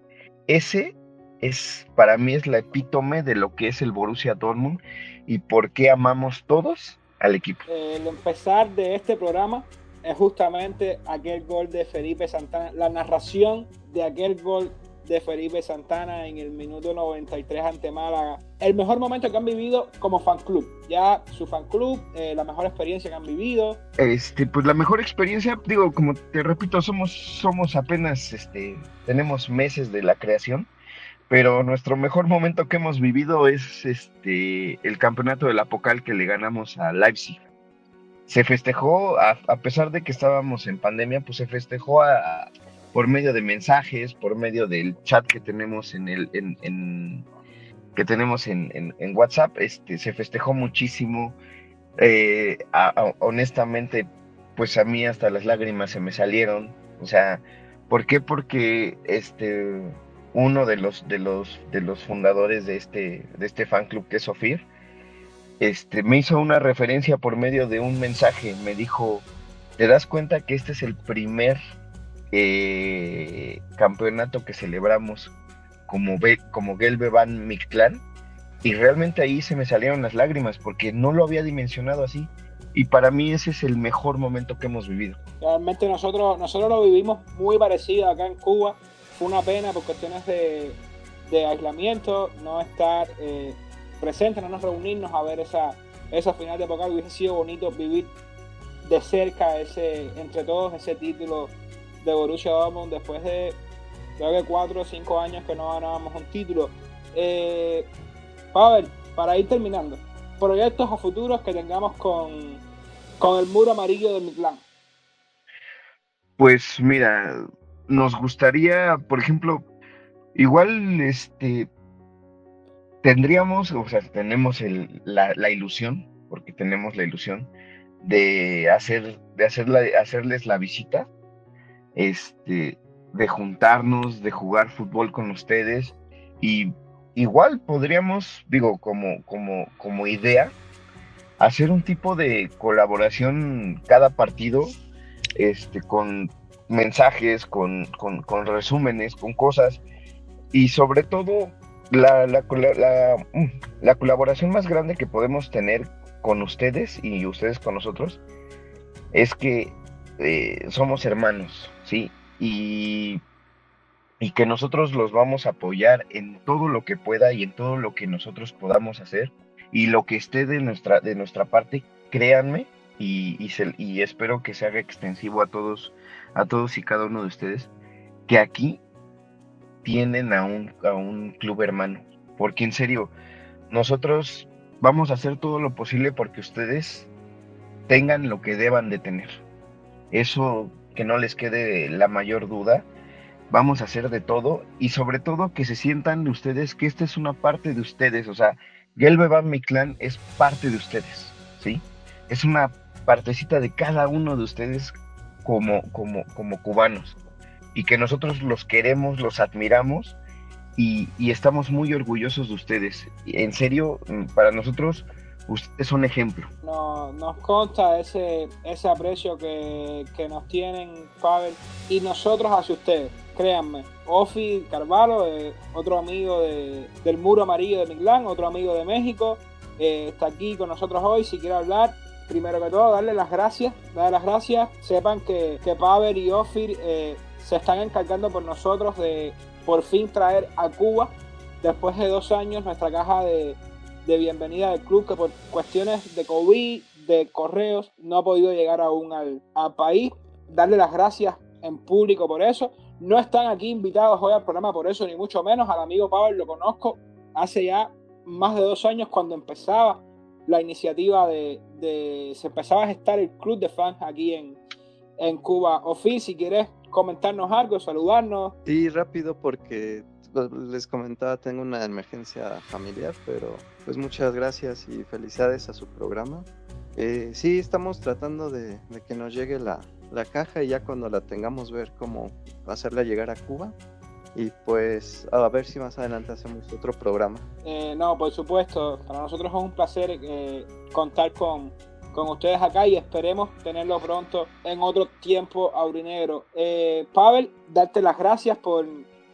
Ese es, para mí, es la epítome de lo que es el Borussia Dortmund y por qué amamos todos al equipo. El empezar de este programa es justamente aquel gol de Felipe Santana, la narración de aquel gol de Felipe Santana en el minuto 93 ante Málaga. El mejor momento que han vivido como fan club. Ya su fan club, eh, la mejor experiencia que han vivido. Este, pues la mejor experiencia, digo, como te repito, somos, somos apenas, este, tenemos meses de la creación, pero nuestro mejor momento que hemos vivido es este, el campeonato del Apocal que le ganamos a Leipzig. Se festejó, a, a pesar de que estábamos en pandemia, pues se festejó a, por medio de mensajes, por medio del chat que tenemos en el en, que tenemos en, WhatsApp, este se festejó muchísimo. Eh, honestamente, pues a mí hasta las lágrimas se me salieron. O sea, ¿por qué? Porque este uno de los de los de los fundadores de este de este fan club que es Sofir, este me hizo una referencia por medio de un mensaje. Me dijo, ¿te das cuenta que este es el primer eh, campeonato que celebramos como, Be como Gelbe Van Mictlán y realmente ahí se me salieron las lágrimas porque no lo había dimensionado así y para mí ese es el mejor momento que hemos vivido. Realmente nosotros, nosotros lo vivimos muy parecido acá en Cuba, fue una pena por cuestiones de, de aislamiento, no estar eh, presentes, no nos reunirnos a ver esa, esa final de Pocal, hubiese sido bonito vivir de cerca ese, entre todos ese título de Borussia Dortmund después de creo que cuatro o cinco años que no ganábamos un título. Eh, Pavel, para ir terminando, proyectos a futuros que tengamos con, con el muro amarillo de mi clan. Pues mira, nos gustaría, por ejemplo, igual este tendríamos, o sea, tenemos la, la, ilusión, porque tenemos la ilusión de hacer, de hacerla, hacerles la visita este, de juntarnos, de jugar fútbol con ustedes y igual podríamos, digo, como, como, como idea, hacer un tipo de colaboración cada partido, este, con mensajes, con, con, con resúmenes, con cosas y sobre todo la, la, la, la, colaboración más grande que podemos tener con ustedes y ustedes con nosotros es que eh, somos hermanos, ¿sí? Y, y que nosotros los vamos a apoyar en todo lo que pueda y en todo lo que nosotros podamos hacer y lo que esté de nuestra, de nuestra parte, créanme, y, y, se, y espero que se haga extensivo a todos, a todos y cada uno de ustedes, que aquí tienen a un, a un club hermano. Porque en serio, nosotros vamos a hacer todo lo posible porque ustedes tengan lo que deban de tener. Eso que no les quede la mayor duda. Vamos a hacer de todo y sobre todo que se sientan ustedes que esta es una parte de ustedes. O sea, Gelbe Van Clan es parte de ustedes, ¿sí? Es una partecita de cada uno de ustedes como, como, como cubanos. Y que nosotros los queremos, los admiramos y, estamos muy orgullosos de ustedes. En serio, para nosotros ustedes son ejemplo. No, nos consta ese, aprecio que, nos tienen, Pavel, y nosotros hacia ustedes, créanme. Ofi Carvalho, eh, otro amigo de, del Muro Amarillo de Miglán, otro amigo de México, eh, está aquí con nosotros hoy. Si quiere hablar, primero que todo, darle las gracias. Darle las gracias. Sepan que, que Pavel y Ofir eh, se están encargando por nosotros de por fin traer a Cuba, después de dos años, nuestra caja de de bienvenida del club que por cuestiones de COVID, de correos, no ha podido llegar aún al, al, país. Darle las gracias en público por eso. No están aquí invitados hoy al programa por eso, ni mucho menos. Al amigo Pablo lo conozco hace ya más de dos años cuando empezaba la iniciativa de, de se empezaba a gestar el club de fans aquí en, en Cuba. Ofi, si quieres comentarnos algo, saludarnos? Sí, rápido porque pues, les comentaba, tengo una emergencia familiar, pero pues muchas gracias y felicidades a su programa. Eh, sí, estamos tratando de, de que nos llegue la, la caja y ya cuando la tengamos ver cómo hacerla llegar a Cuba y pues a ver si más adelante hacemos otro programa. Eh, no, por supuesto, para nosotros es un placer eh, contar con, con, ustedes acá y esperemos tenerlo pronto en otro tiempo aurinegro. Eh, Pavel, darte las gracias por,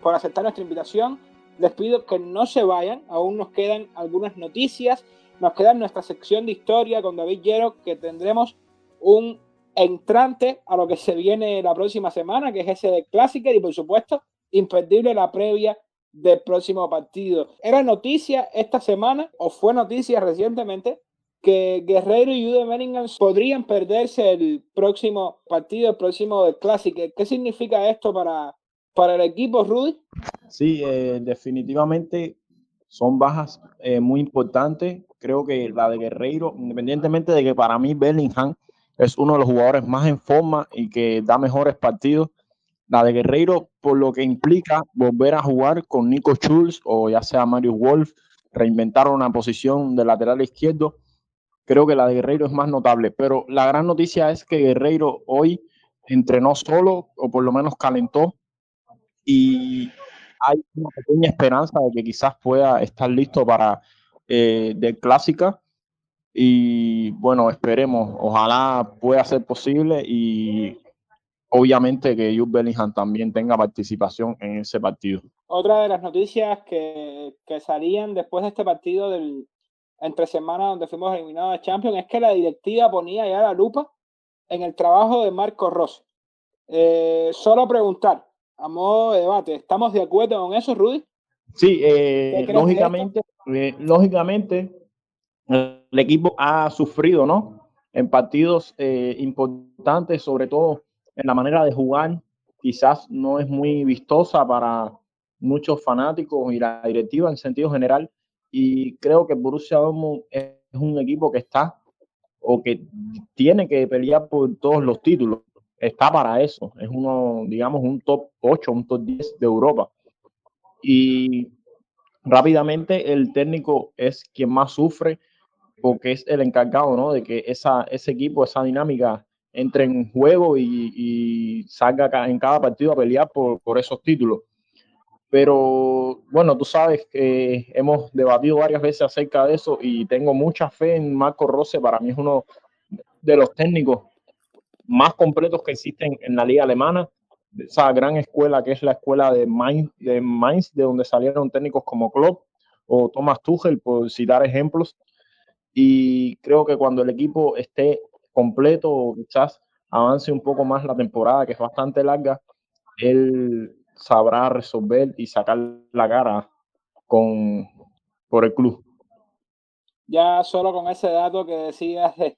por aceptar nuestra invitación. Les pido que no se vayan, aún nos quedan algunas noticias, nos queda nuestra sección de historia con David Llero, que tendremos un entrante a lo que se viene la próxima semana, que es ese de Classicer y por supuesto imperdible la previa del próximo partido. Era noticia esta semana, o fue noticia recientemente, que Guerrero y Jude Bellingham podrían perderse el próximo partido, el próximo Clásico. ¿Qué significa esto para, para el equipo, Rudy? Sí, eh, definitivamente son bajas eh, muy importantes. Creo que la de Guerreiro, independientemente de que para mí Bellingham es uno de los jugadores más en forma y que da mejores partidos, la de Guerreiro, por lo que implica volver a jugar con Nico Schulz o ya sea Mario Wolf, reinventar una posición de lateral izquierdo. Creo que la de Guerreiro es más notable, pero la gran noticia es que Guerreiro hoy entrenó solo o por lo menos calentó y hay una pequeña esperanza de que quizás pueda estar listo para eh, del clásica y bueno, esperemos, ojalá pueda ser posible y obviamente que Jude Bellingham también tenga participación en ese partido. Otra de las noticias que, que salían después de este partido del entre semana donde fuimos eliminados de Champions es que la directiva ponía ya la lupa en el trabajo de Marco Rossi. Eh, solo preguntar, a modo de debate, ¿estamos de acuerdo con eso, Rudy? Sí, eh, lógicamente, eh, lógicamente el equipo ha sufrido, ¿no? En partidos importantes, sobre todo en la manera de jugar quizás no es muy vistosa para muchos fanáticos y la directiva en sentido general. Y creo que Borussia Dortmund es un equipo que está o que tiene que pelear por todos los títulos. Está para eso. Es uno, digamos, un top 8, un top 10 de Europa. Y rápidamente el técnico es quien más sufre porque es el encargado, ¿no? De que esa, ese equipo, esa dinámica entre en juego y, salga en cada partido a pelear por, por, esos títulos. Pero bueno, tú sabes que hemos debatido varias veces acerca de eso y tengo mucha fe en Marco Rose. Para mí es uno de los técnicos más completos que existen en la liga alemana. Esa gran escuela que es la escuela de Mainz, de, Mainz, de donde salieron técnicos como Klopp o Thomas Tuchel, por citar ejemplos. Y creo que cuando el equipo esté completo quizás avance un poco más la temporada, que es bastante larga, él sabrá resolver y sacar la cara con, por el club. Ya solo con ese dato que decías de,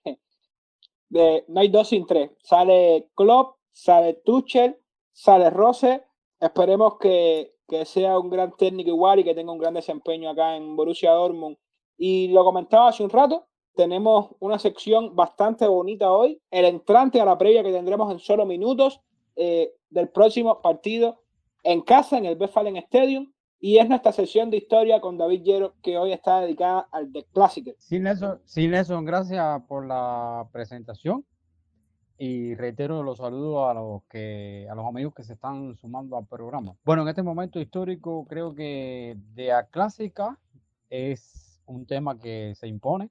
de no hay dos sin tres. Sale Klopp, sale Tuchel, sale Rose. Esperemos que, que sea un gran técnico igual y que tenga un gran desempeño acá en Borussia Dortmund. Y lo comentaba hace un rato, tenemos una sección bastante bonita hoy, el entrante a la previa que tendremos en solo minutos eh, del próximo partido en casa, en el Westfalen Stadium, y es nuestra sesión de historia con David Llero, que hoy está dedicada al The Classic. Sin eso, sin eso, gracias por la presentación y reitero los saludos a los que a los amigos que se están sumando al programa. Bueno, en este momento histórico creo que de a clásica es un tema que se impone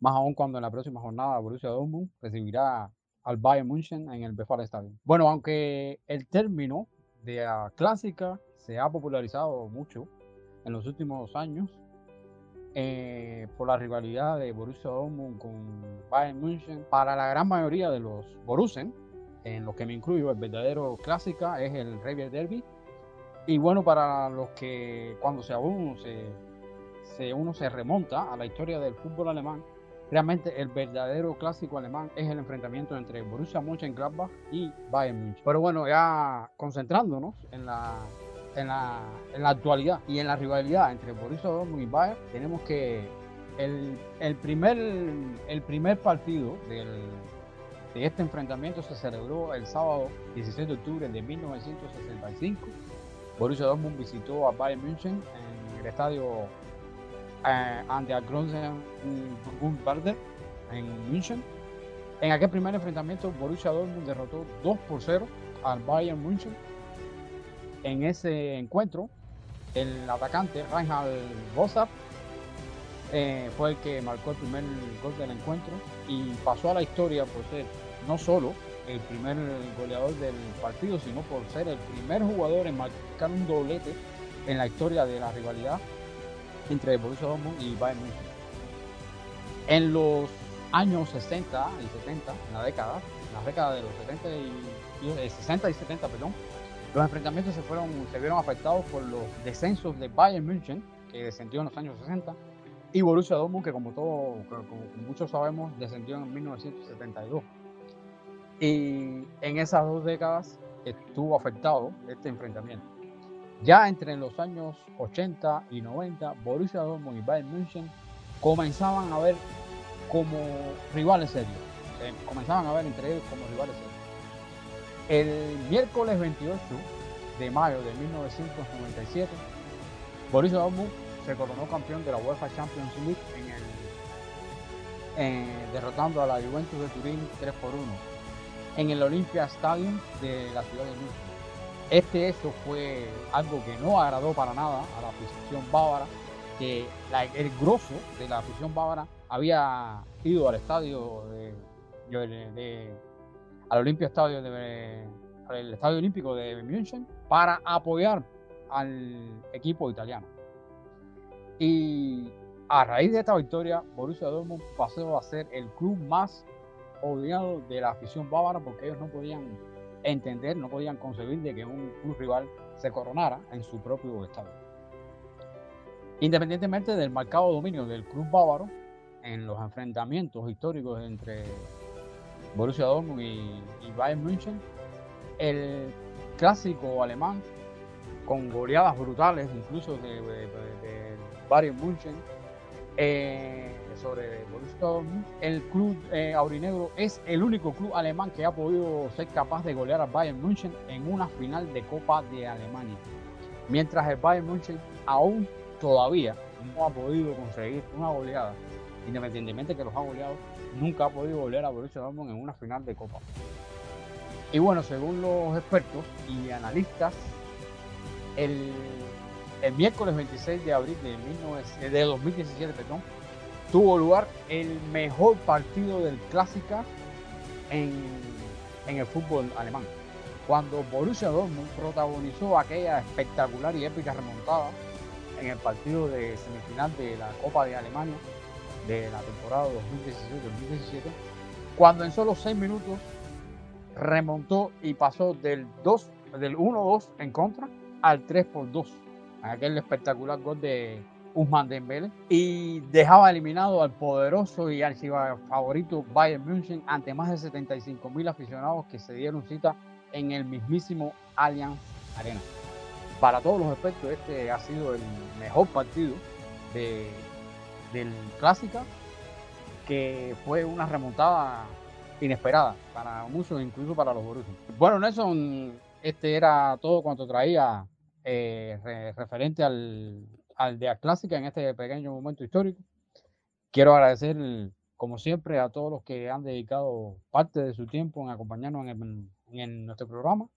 más aún cuando en la próxima jornada Borussia Dortmund recibirá al Bayern München en el Westfalen Stadium. Bueno, aunque el término de la clásica se ha popularizado mucho en los últimos años eh, por la rivalidad de Borussia Dortmund con Bayern München, para la gran mayoría de los Borussen, en los que me incluyo, el verdadero clásica es el Revier Derby. Y bueno, para los que cuando se, uno se, se, uno se remonta a la historia del fútbol alemán, Realmente el verdadero clásico alemán es el enfrentamiento entre Borussia Mönchengladbach y Bayern München. Pero bueno, ya concentrándonos en la, en la, en la actualidad y en la rivalidad entre Borussia Dortmund y Bayern, tenemos que el, el, primer, el primer partido del, de este enfrentamiento se celebró el sábado 16 de octubre de 1965. Borussia Dortmund visitó a Bayern München en el estadio eh, an der Großen Bundeswehr en München. En aquel primer enfrentamiento, Borussia Dortmund derrotó 2 por 0 al Bayern München. En ese encuentro, el atacante Reinhard Bossap eh, fue el que marcó el primer gol del encuentro y pasó a la historia por ser no solo el primer goleador del partido, sino por ser el primer jugador en marcar un doblete en la historia de la rivalidad entre Borussia Dortmund y Bayern München. En los años 60 y 70, en la década, en la década de los 70 y, 60 y 70, perdón, los enfrentamientos se fueron se vieron afectados por los descensos de Bayern München, que descendió en los años 60, y Borussia Dortmund, que como todos, como muchos sabemos, descendió en 1972. Y en esas dos décadas estuvo afectado este enfrentamiento. Ya entre los años 80 y 90, Borussia Dortmund y Bayern München comenzaban a ver como rivales serios. comenzaban a ver entre ellos como rivales serios. El miércoles 28 de mayo de 1997, Borussia Dortmund se coronó campeón de la UEFA Champions League derrotando a la Juventus de Turín 3 por 1 en el Olympia Stadium de la ciudad de München. Este hecho fue algo que no agradó para nada a la afición bávara, que el grosso de la afición bávara había ido al estadio de, Olympia Stadium de, al Estadio Olímpico de München para apoyar al equipo italiano. Y a raíz de esta victoria, Borussia Dortmund pasó a ser el club más odiado de la afición bávara porque ellos no podían entender, no podían concebir de que un club rival se coronara en su propio estadio. Independientemente del marcado dominio del club bávaro en los enfrentamientos históricos entre Borussia Dortmund y, Bayern München, el clásico alemán con goleadas brutales, incluso de Bayern München, eh, sobre Borussia. El club eh, aurinegro es el único club alemán que ha podido ser capaz de golear al Bayern München en una final de Copa de Alemania. Mientras el Bayern München aún todavía no ha podido conseguir una goleada, independientemente que los ha goleado, nunca ha podido golear a Borussia Dortmund en una final de Copa. Y bueno, según los expertos y analistas, el el miércoles 26 de abril de, de 2017 perdón, tuvo lugar el mejor partido del Clásica en, el fútbol alemán. Cuando Borussia Dortmund protagonizó aquella espectacular y épica remontada en el partido de semifinal de la Copa de Alemania de la temporada 2017-2017, cuando en solo 6 minutos remontó y pasó del 2 del 1-2 en contra al 3 por 2 aquel espectacular gol de Usman Dembele y dejaba eliminado al poderoso y favorito Bayern München ante más de 75 mil aficionados que se dieron cita en el mismísimo Allianz Arena. Para todos los aspectos, este ha sido el mejor partido de, del Clásica, que fue una remontada inesperada para muchos, incluso para los Borussia. Bueno, Nelson, este era todo cuanto traía eh, referente al, al de Clásica en este pequeño momento histórico. Quiero agradecer, como siempre, a todos los que han dedicado parte de su tiempo en acompañarnos en, en nuestro programa.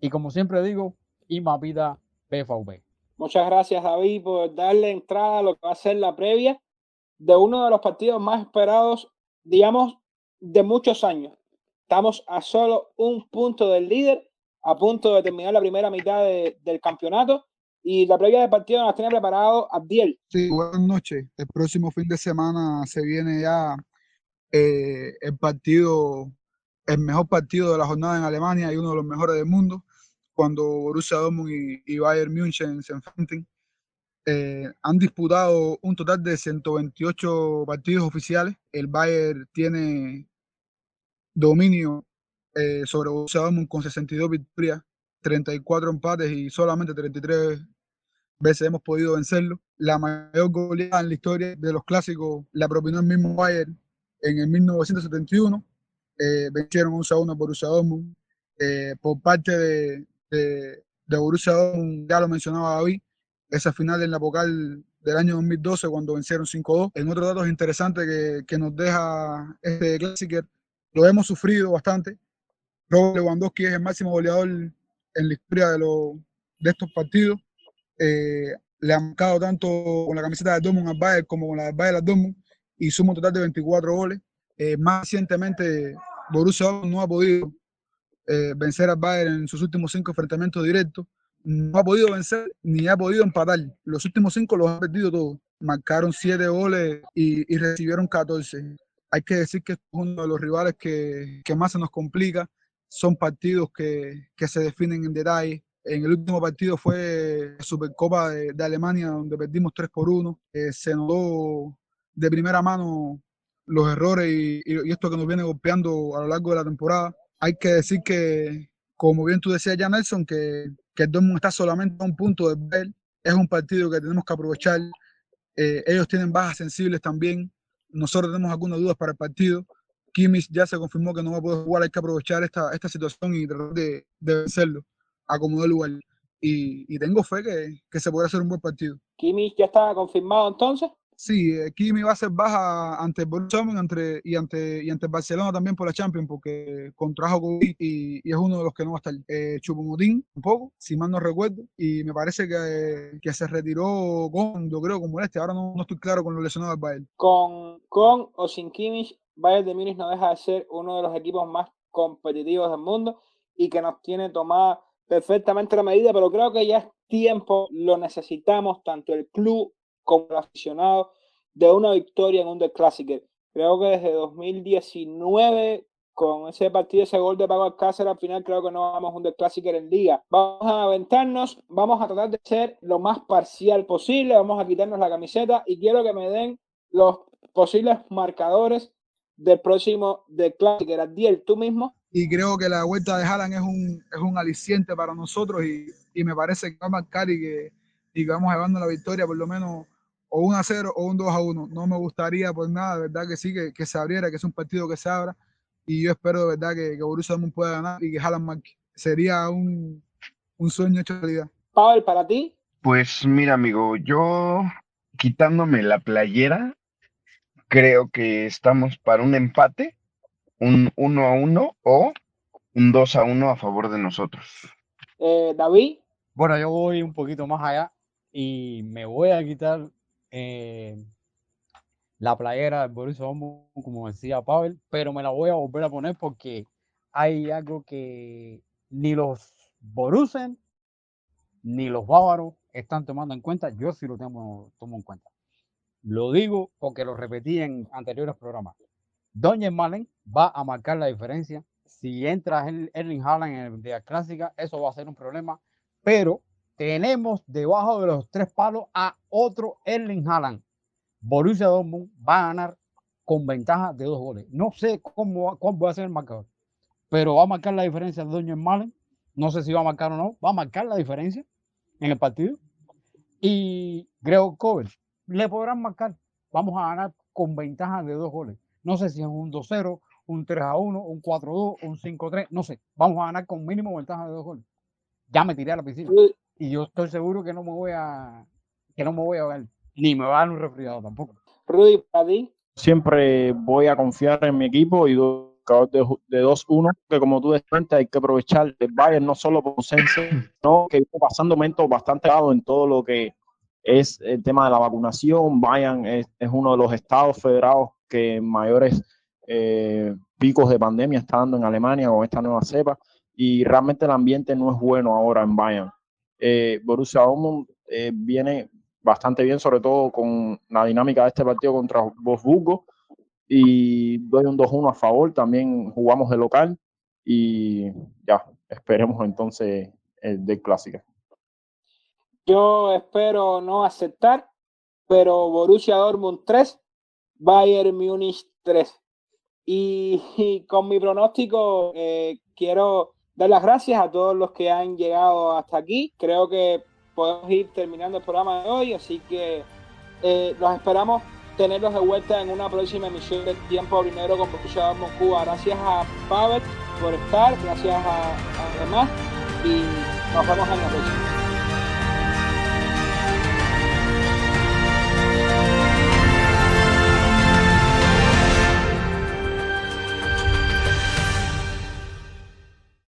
Y como siempre digo, más vida PVB. Muchas gracias, David, por darle entrada a lo que va a ser la previa de uno de los partidos más esperados, digamos, de muchos años. Estamos a solo un punto del líder a punto de terminar la primera mitad del campeonato y la previa de partido nos tiene preparado Abdiel. Sí, buenas noches. El próximo fin de semana se viene ya eh, el partido, el mejor partido de la jornada en Alemania y uno de los mejores del mundo, cuando Borussia Dortmund y, Bayern München se enfrenten. Eh, han disputado un total de 128 partidos oficiales. El Bayern tiene dominio eh, sobre Borussia Dortmund con 62 victorias, 34 empates y solamente 33 veces hemos podido vencerlo. La mayor goleada en la historia de los clásicos la propinó el mismo Bayern en el 1971. eh, vencieron 1 a 1 Borussia Dortmund. Eh, por parte de, de, de Borussia Dortmund, ya lo mencionaba David, esa final en la Pocal del año 2012 cuando vencieron 5-2. En otro dato interesante que, que nos deja este Clásico, lo hemos sufrido bastante. Robert Lewandowski es el máximo goleador en la historia de, lo, de estos partidos. Eh, le ha marcado tanto con la camiseta de Dortmund al Bayern como con la del Bayern al Dortmund y suma un total de 24 goles. Eh, más recientemente, Borussia Dortmund no ha podido eh, vencer al Bayern en sus últimos cinco enfrentamientos directos. No ha podido vencer ni ha podido empatar. Los últimos cinco los ha perdido todos. Marcaron siete goles y, y recibieron 14. Hay que decir que es uno de los rivales que, que más se nos complica. Son partidos que, que se definen en detalle. En el último partido fue la Supercopa de, de Alemania, donde perdimos 3 por 1. Eh, se notó de primera mano los errores y, y, esto que nos viene golpeando a lo largo de la temporada. Hay que decir que, como bien tú decías ya, Nelson, que, que el Dortmund está solamente a un punto de ver. Es un partido que tenemos que aprovechar. Eh, ellos tienen bajas sensibles también. Nosotros tenemos algunas dudas para el partido. Kimmich ya se confirmó que no va a poder jugar. Hay que aprovechar esta, esta situación y tratar de, de vencerlo a como de lugar. Y, y, tengo fe que, que se puede hacer un buen partido. ¿Kimmich ya está confirmado entonces? Sí, eh, Kimi va a ser baja ante Borussia entre, y ante y ante Barcelona también por la Champions porque contrajo COVID y, y es uno de los que no va a estar. Eh, Chupomotín, un poco, si mal no recuerdo, y me parece que, que se retiró con, yo creo, con molestia. Ahora no, no estoy claro con lo lesionado del Bayern. Con, con o sin Kimmich, Bayern de Múnich no deja de ser uno de los equipos más competitivos del mundo y que nos tiene tomada perfectamente la medida, pero creo que ya es tiempo, lo necesitamos, tanto el club como el aficionado, de una victoria en un The Classic. Creo que desde 2019, con ese partido, ese gol de Pago Alcácer, al final creo que no vamos a un Classic en liga. Vamos a aventarnos, vamos a tratar de ser lo más parcial posible, vamos a quitarnos la camiseta y quiero que me den los posibles marcadores del próximo The Classic. Adiel, tú mismo y creo que la vuelta de Haaland es un, es un aliciente para nosotros y, y, me parece que va a marcar y que, y que vamos llevando la victoria por lo menos o 1 a 0 o un 2 a 1. No me gustaría por nada, de verdad que sí, que, que, se abriera, que es un partido que se abra y yo espero de verdad que, que Borussia Dortmund pueda ganar y que Haaland marque. Sería un, un sueño hecho realidad. Pavel, ¿para ti? Pues mira, amigo, yo quitándome la playera, creo que estamos para un empate un 1 a 1 o un 2 a 1 a favor de nosotros. Eh, David. Bueno, yo voy un poquito más allá y me voy a quitar eh, la playera del Borussia Dortmund, como decía Pavel, pero me la voy a volver a poner porque hay algo que ni los Borussen ni los bávaros están tomando en cuenta. Yo sí lo tomo, tomo en cuenta. Lo digo porque lo repetí en anteriores programas. Doña Malen va a marcar la diferencia. Si entra Erling Haaland en el clásica, eso va a ser un problema. Pero tenemos debajo de los tres palos a otro Erling Haaland. Borussia Dortmund va a ganar con ventaja de dos goles. No sé cómo, va a ser el marcador, pero va a marcar la diferencia Doña Malen. No sé si va a marcar o no. Va a marcar la diferencia en el partido. Y Grego Cover le podrán marcar. Vamos a ganar con ventaja de dos goles. No sé si es un 2-0, un 3-1, un 4-2, un 5-3, no sé. Vamos a ganar con mínimo ventaja de dos goles. Ya me tiré a la piscina. Y yo estoy seguro que no me voy a que no me voy a ver, ni me va a dar un resfriado tampoco. Rudy, para ti. Siempre voy a confiar en mi equipo y de, de 2-1, que como tú decías, hay que aprovechar el Bayern no solo por ausencia, sino que está pasando momentos bastante dados en todo lo que es el tema de la vacunación. Bayern es, uno de los estados federados que mayores eh, picos de pandemia está dando en Alemania con esta nueva cepa y realmente el ambiente no es bueno ahora en Bayern. Eh, Borussia Dortmund eh, viene bastante bien, sobre todo con la dinámica de este partido contra Wolfsburgo y doy un 2-1 a favor, también jugamos de local y ya, esperemos entonces el del clásico. Yo espero no aceptar, pero Borussia Dortmund 3, Bayern Múnich 3. Y, y con mi pronóstico eh, quiero dar las gracias a todos los que han llegado hasta aquí. Creo que podemos ir terminando el programa de hoy, así que eh, los esperamos tenerlos de vuelta en una próxima emisión de Tiempo Primero con Borussia Cuba. Gracias a Pavel por estar, gracias a, a demás y nos vemos en la próxima.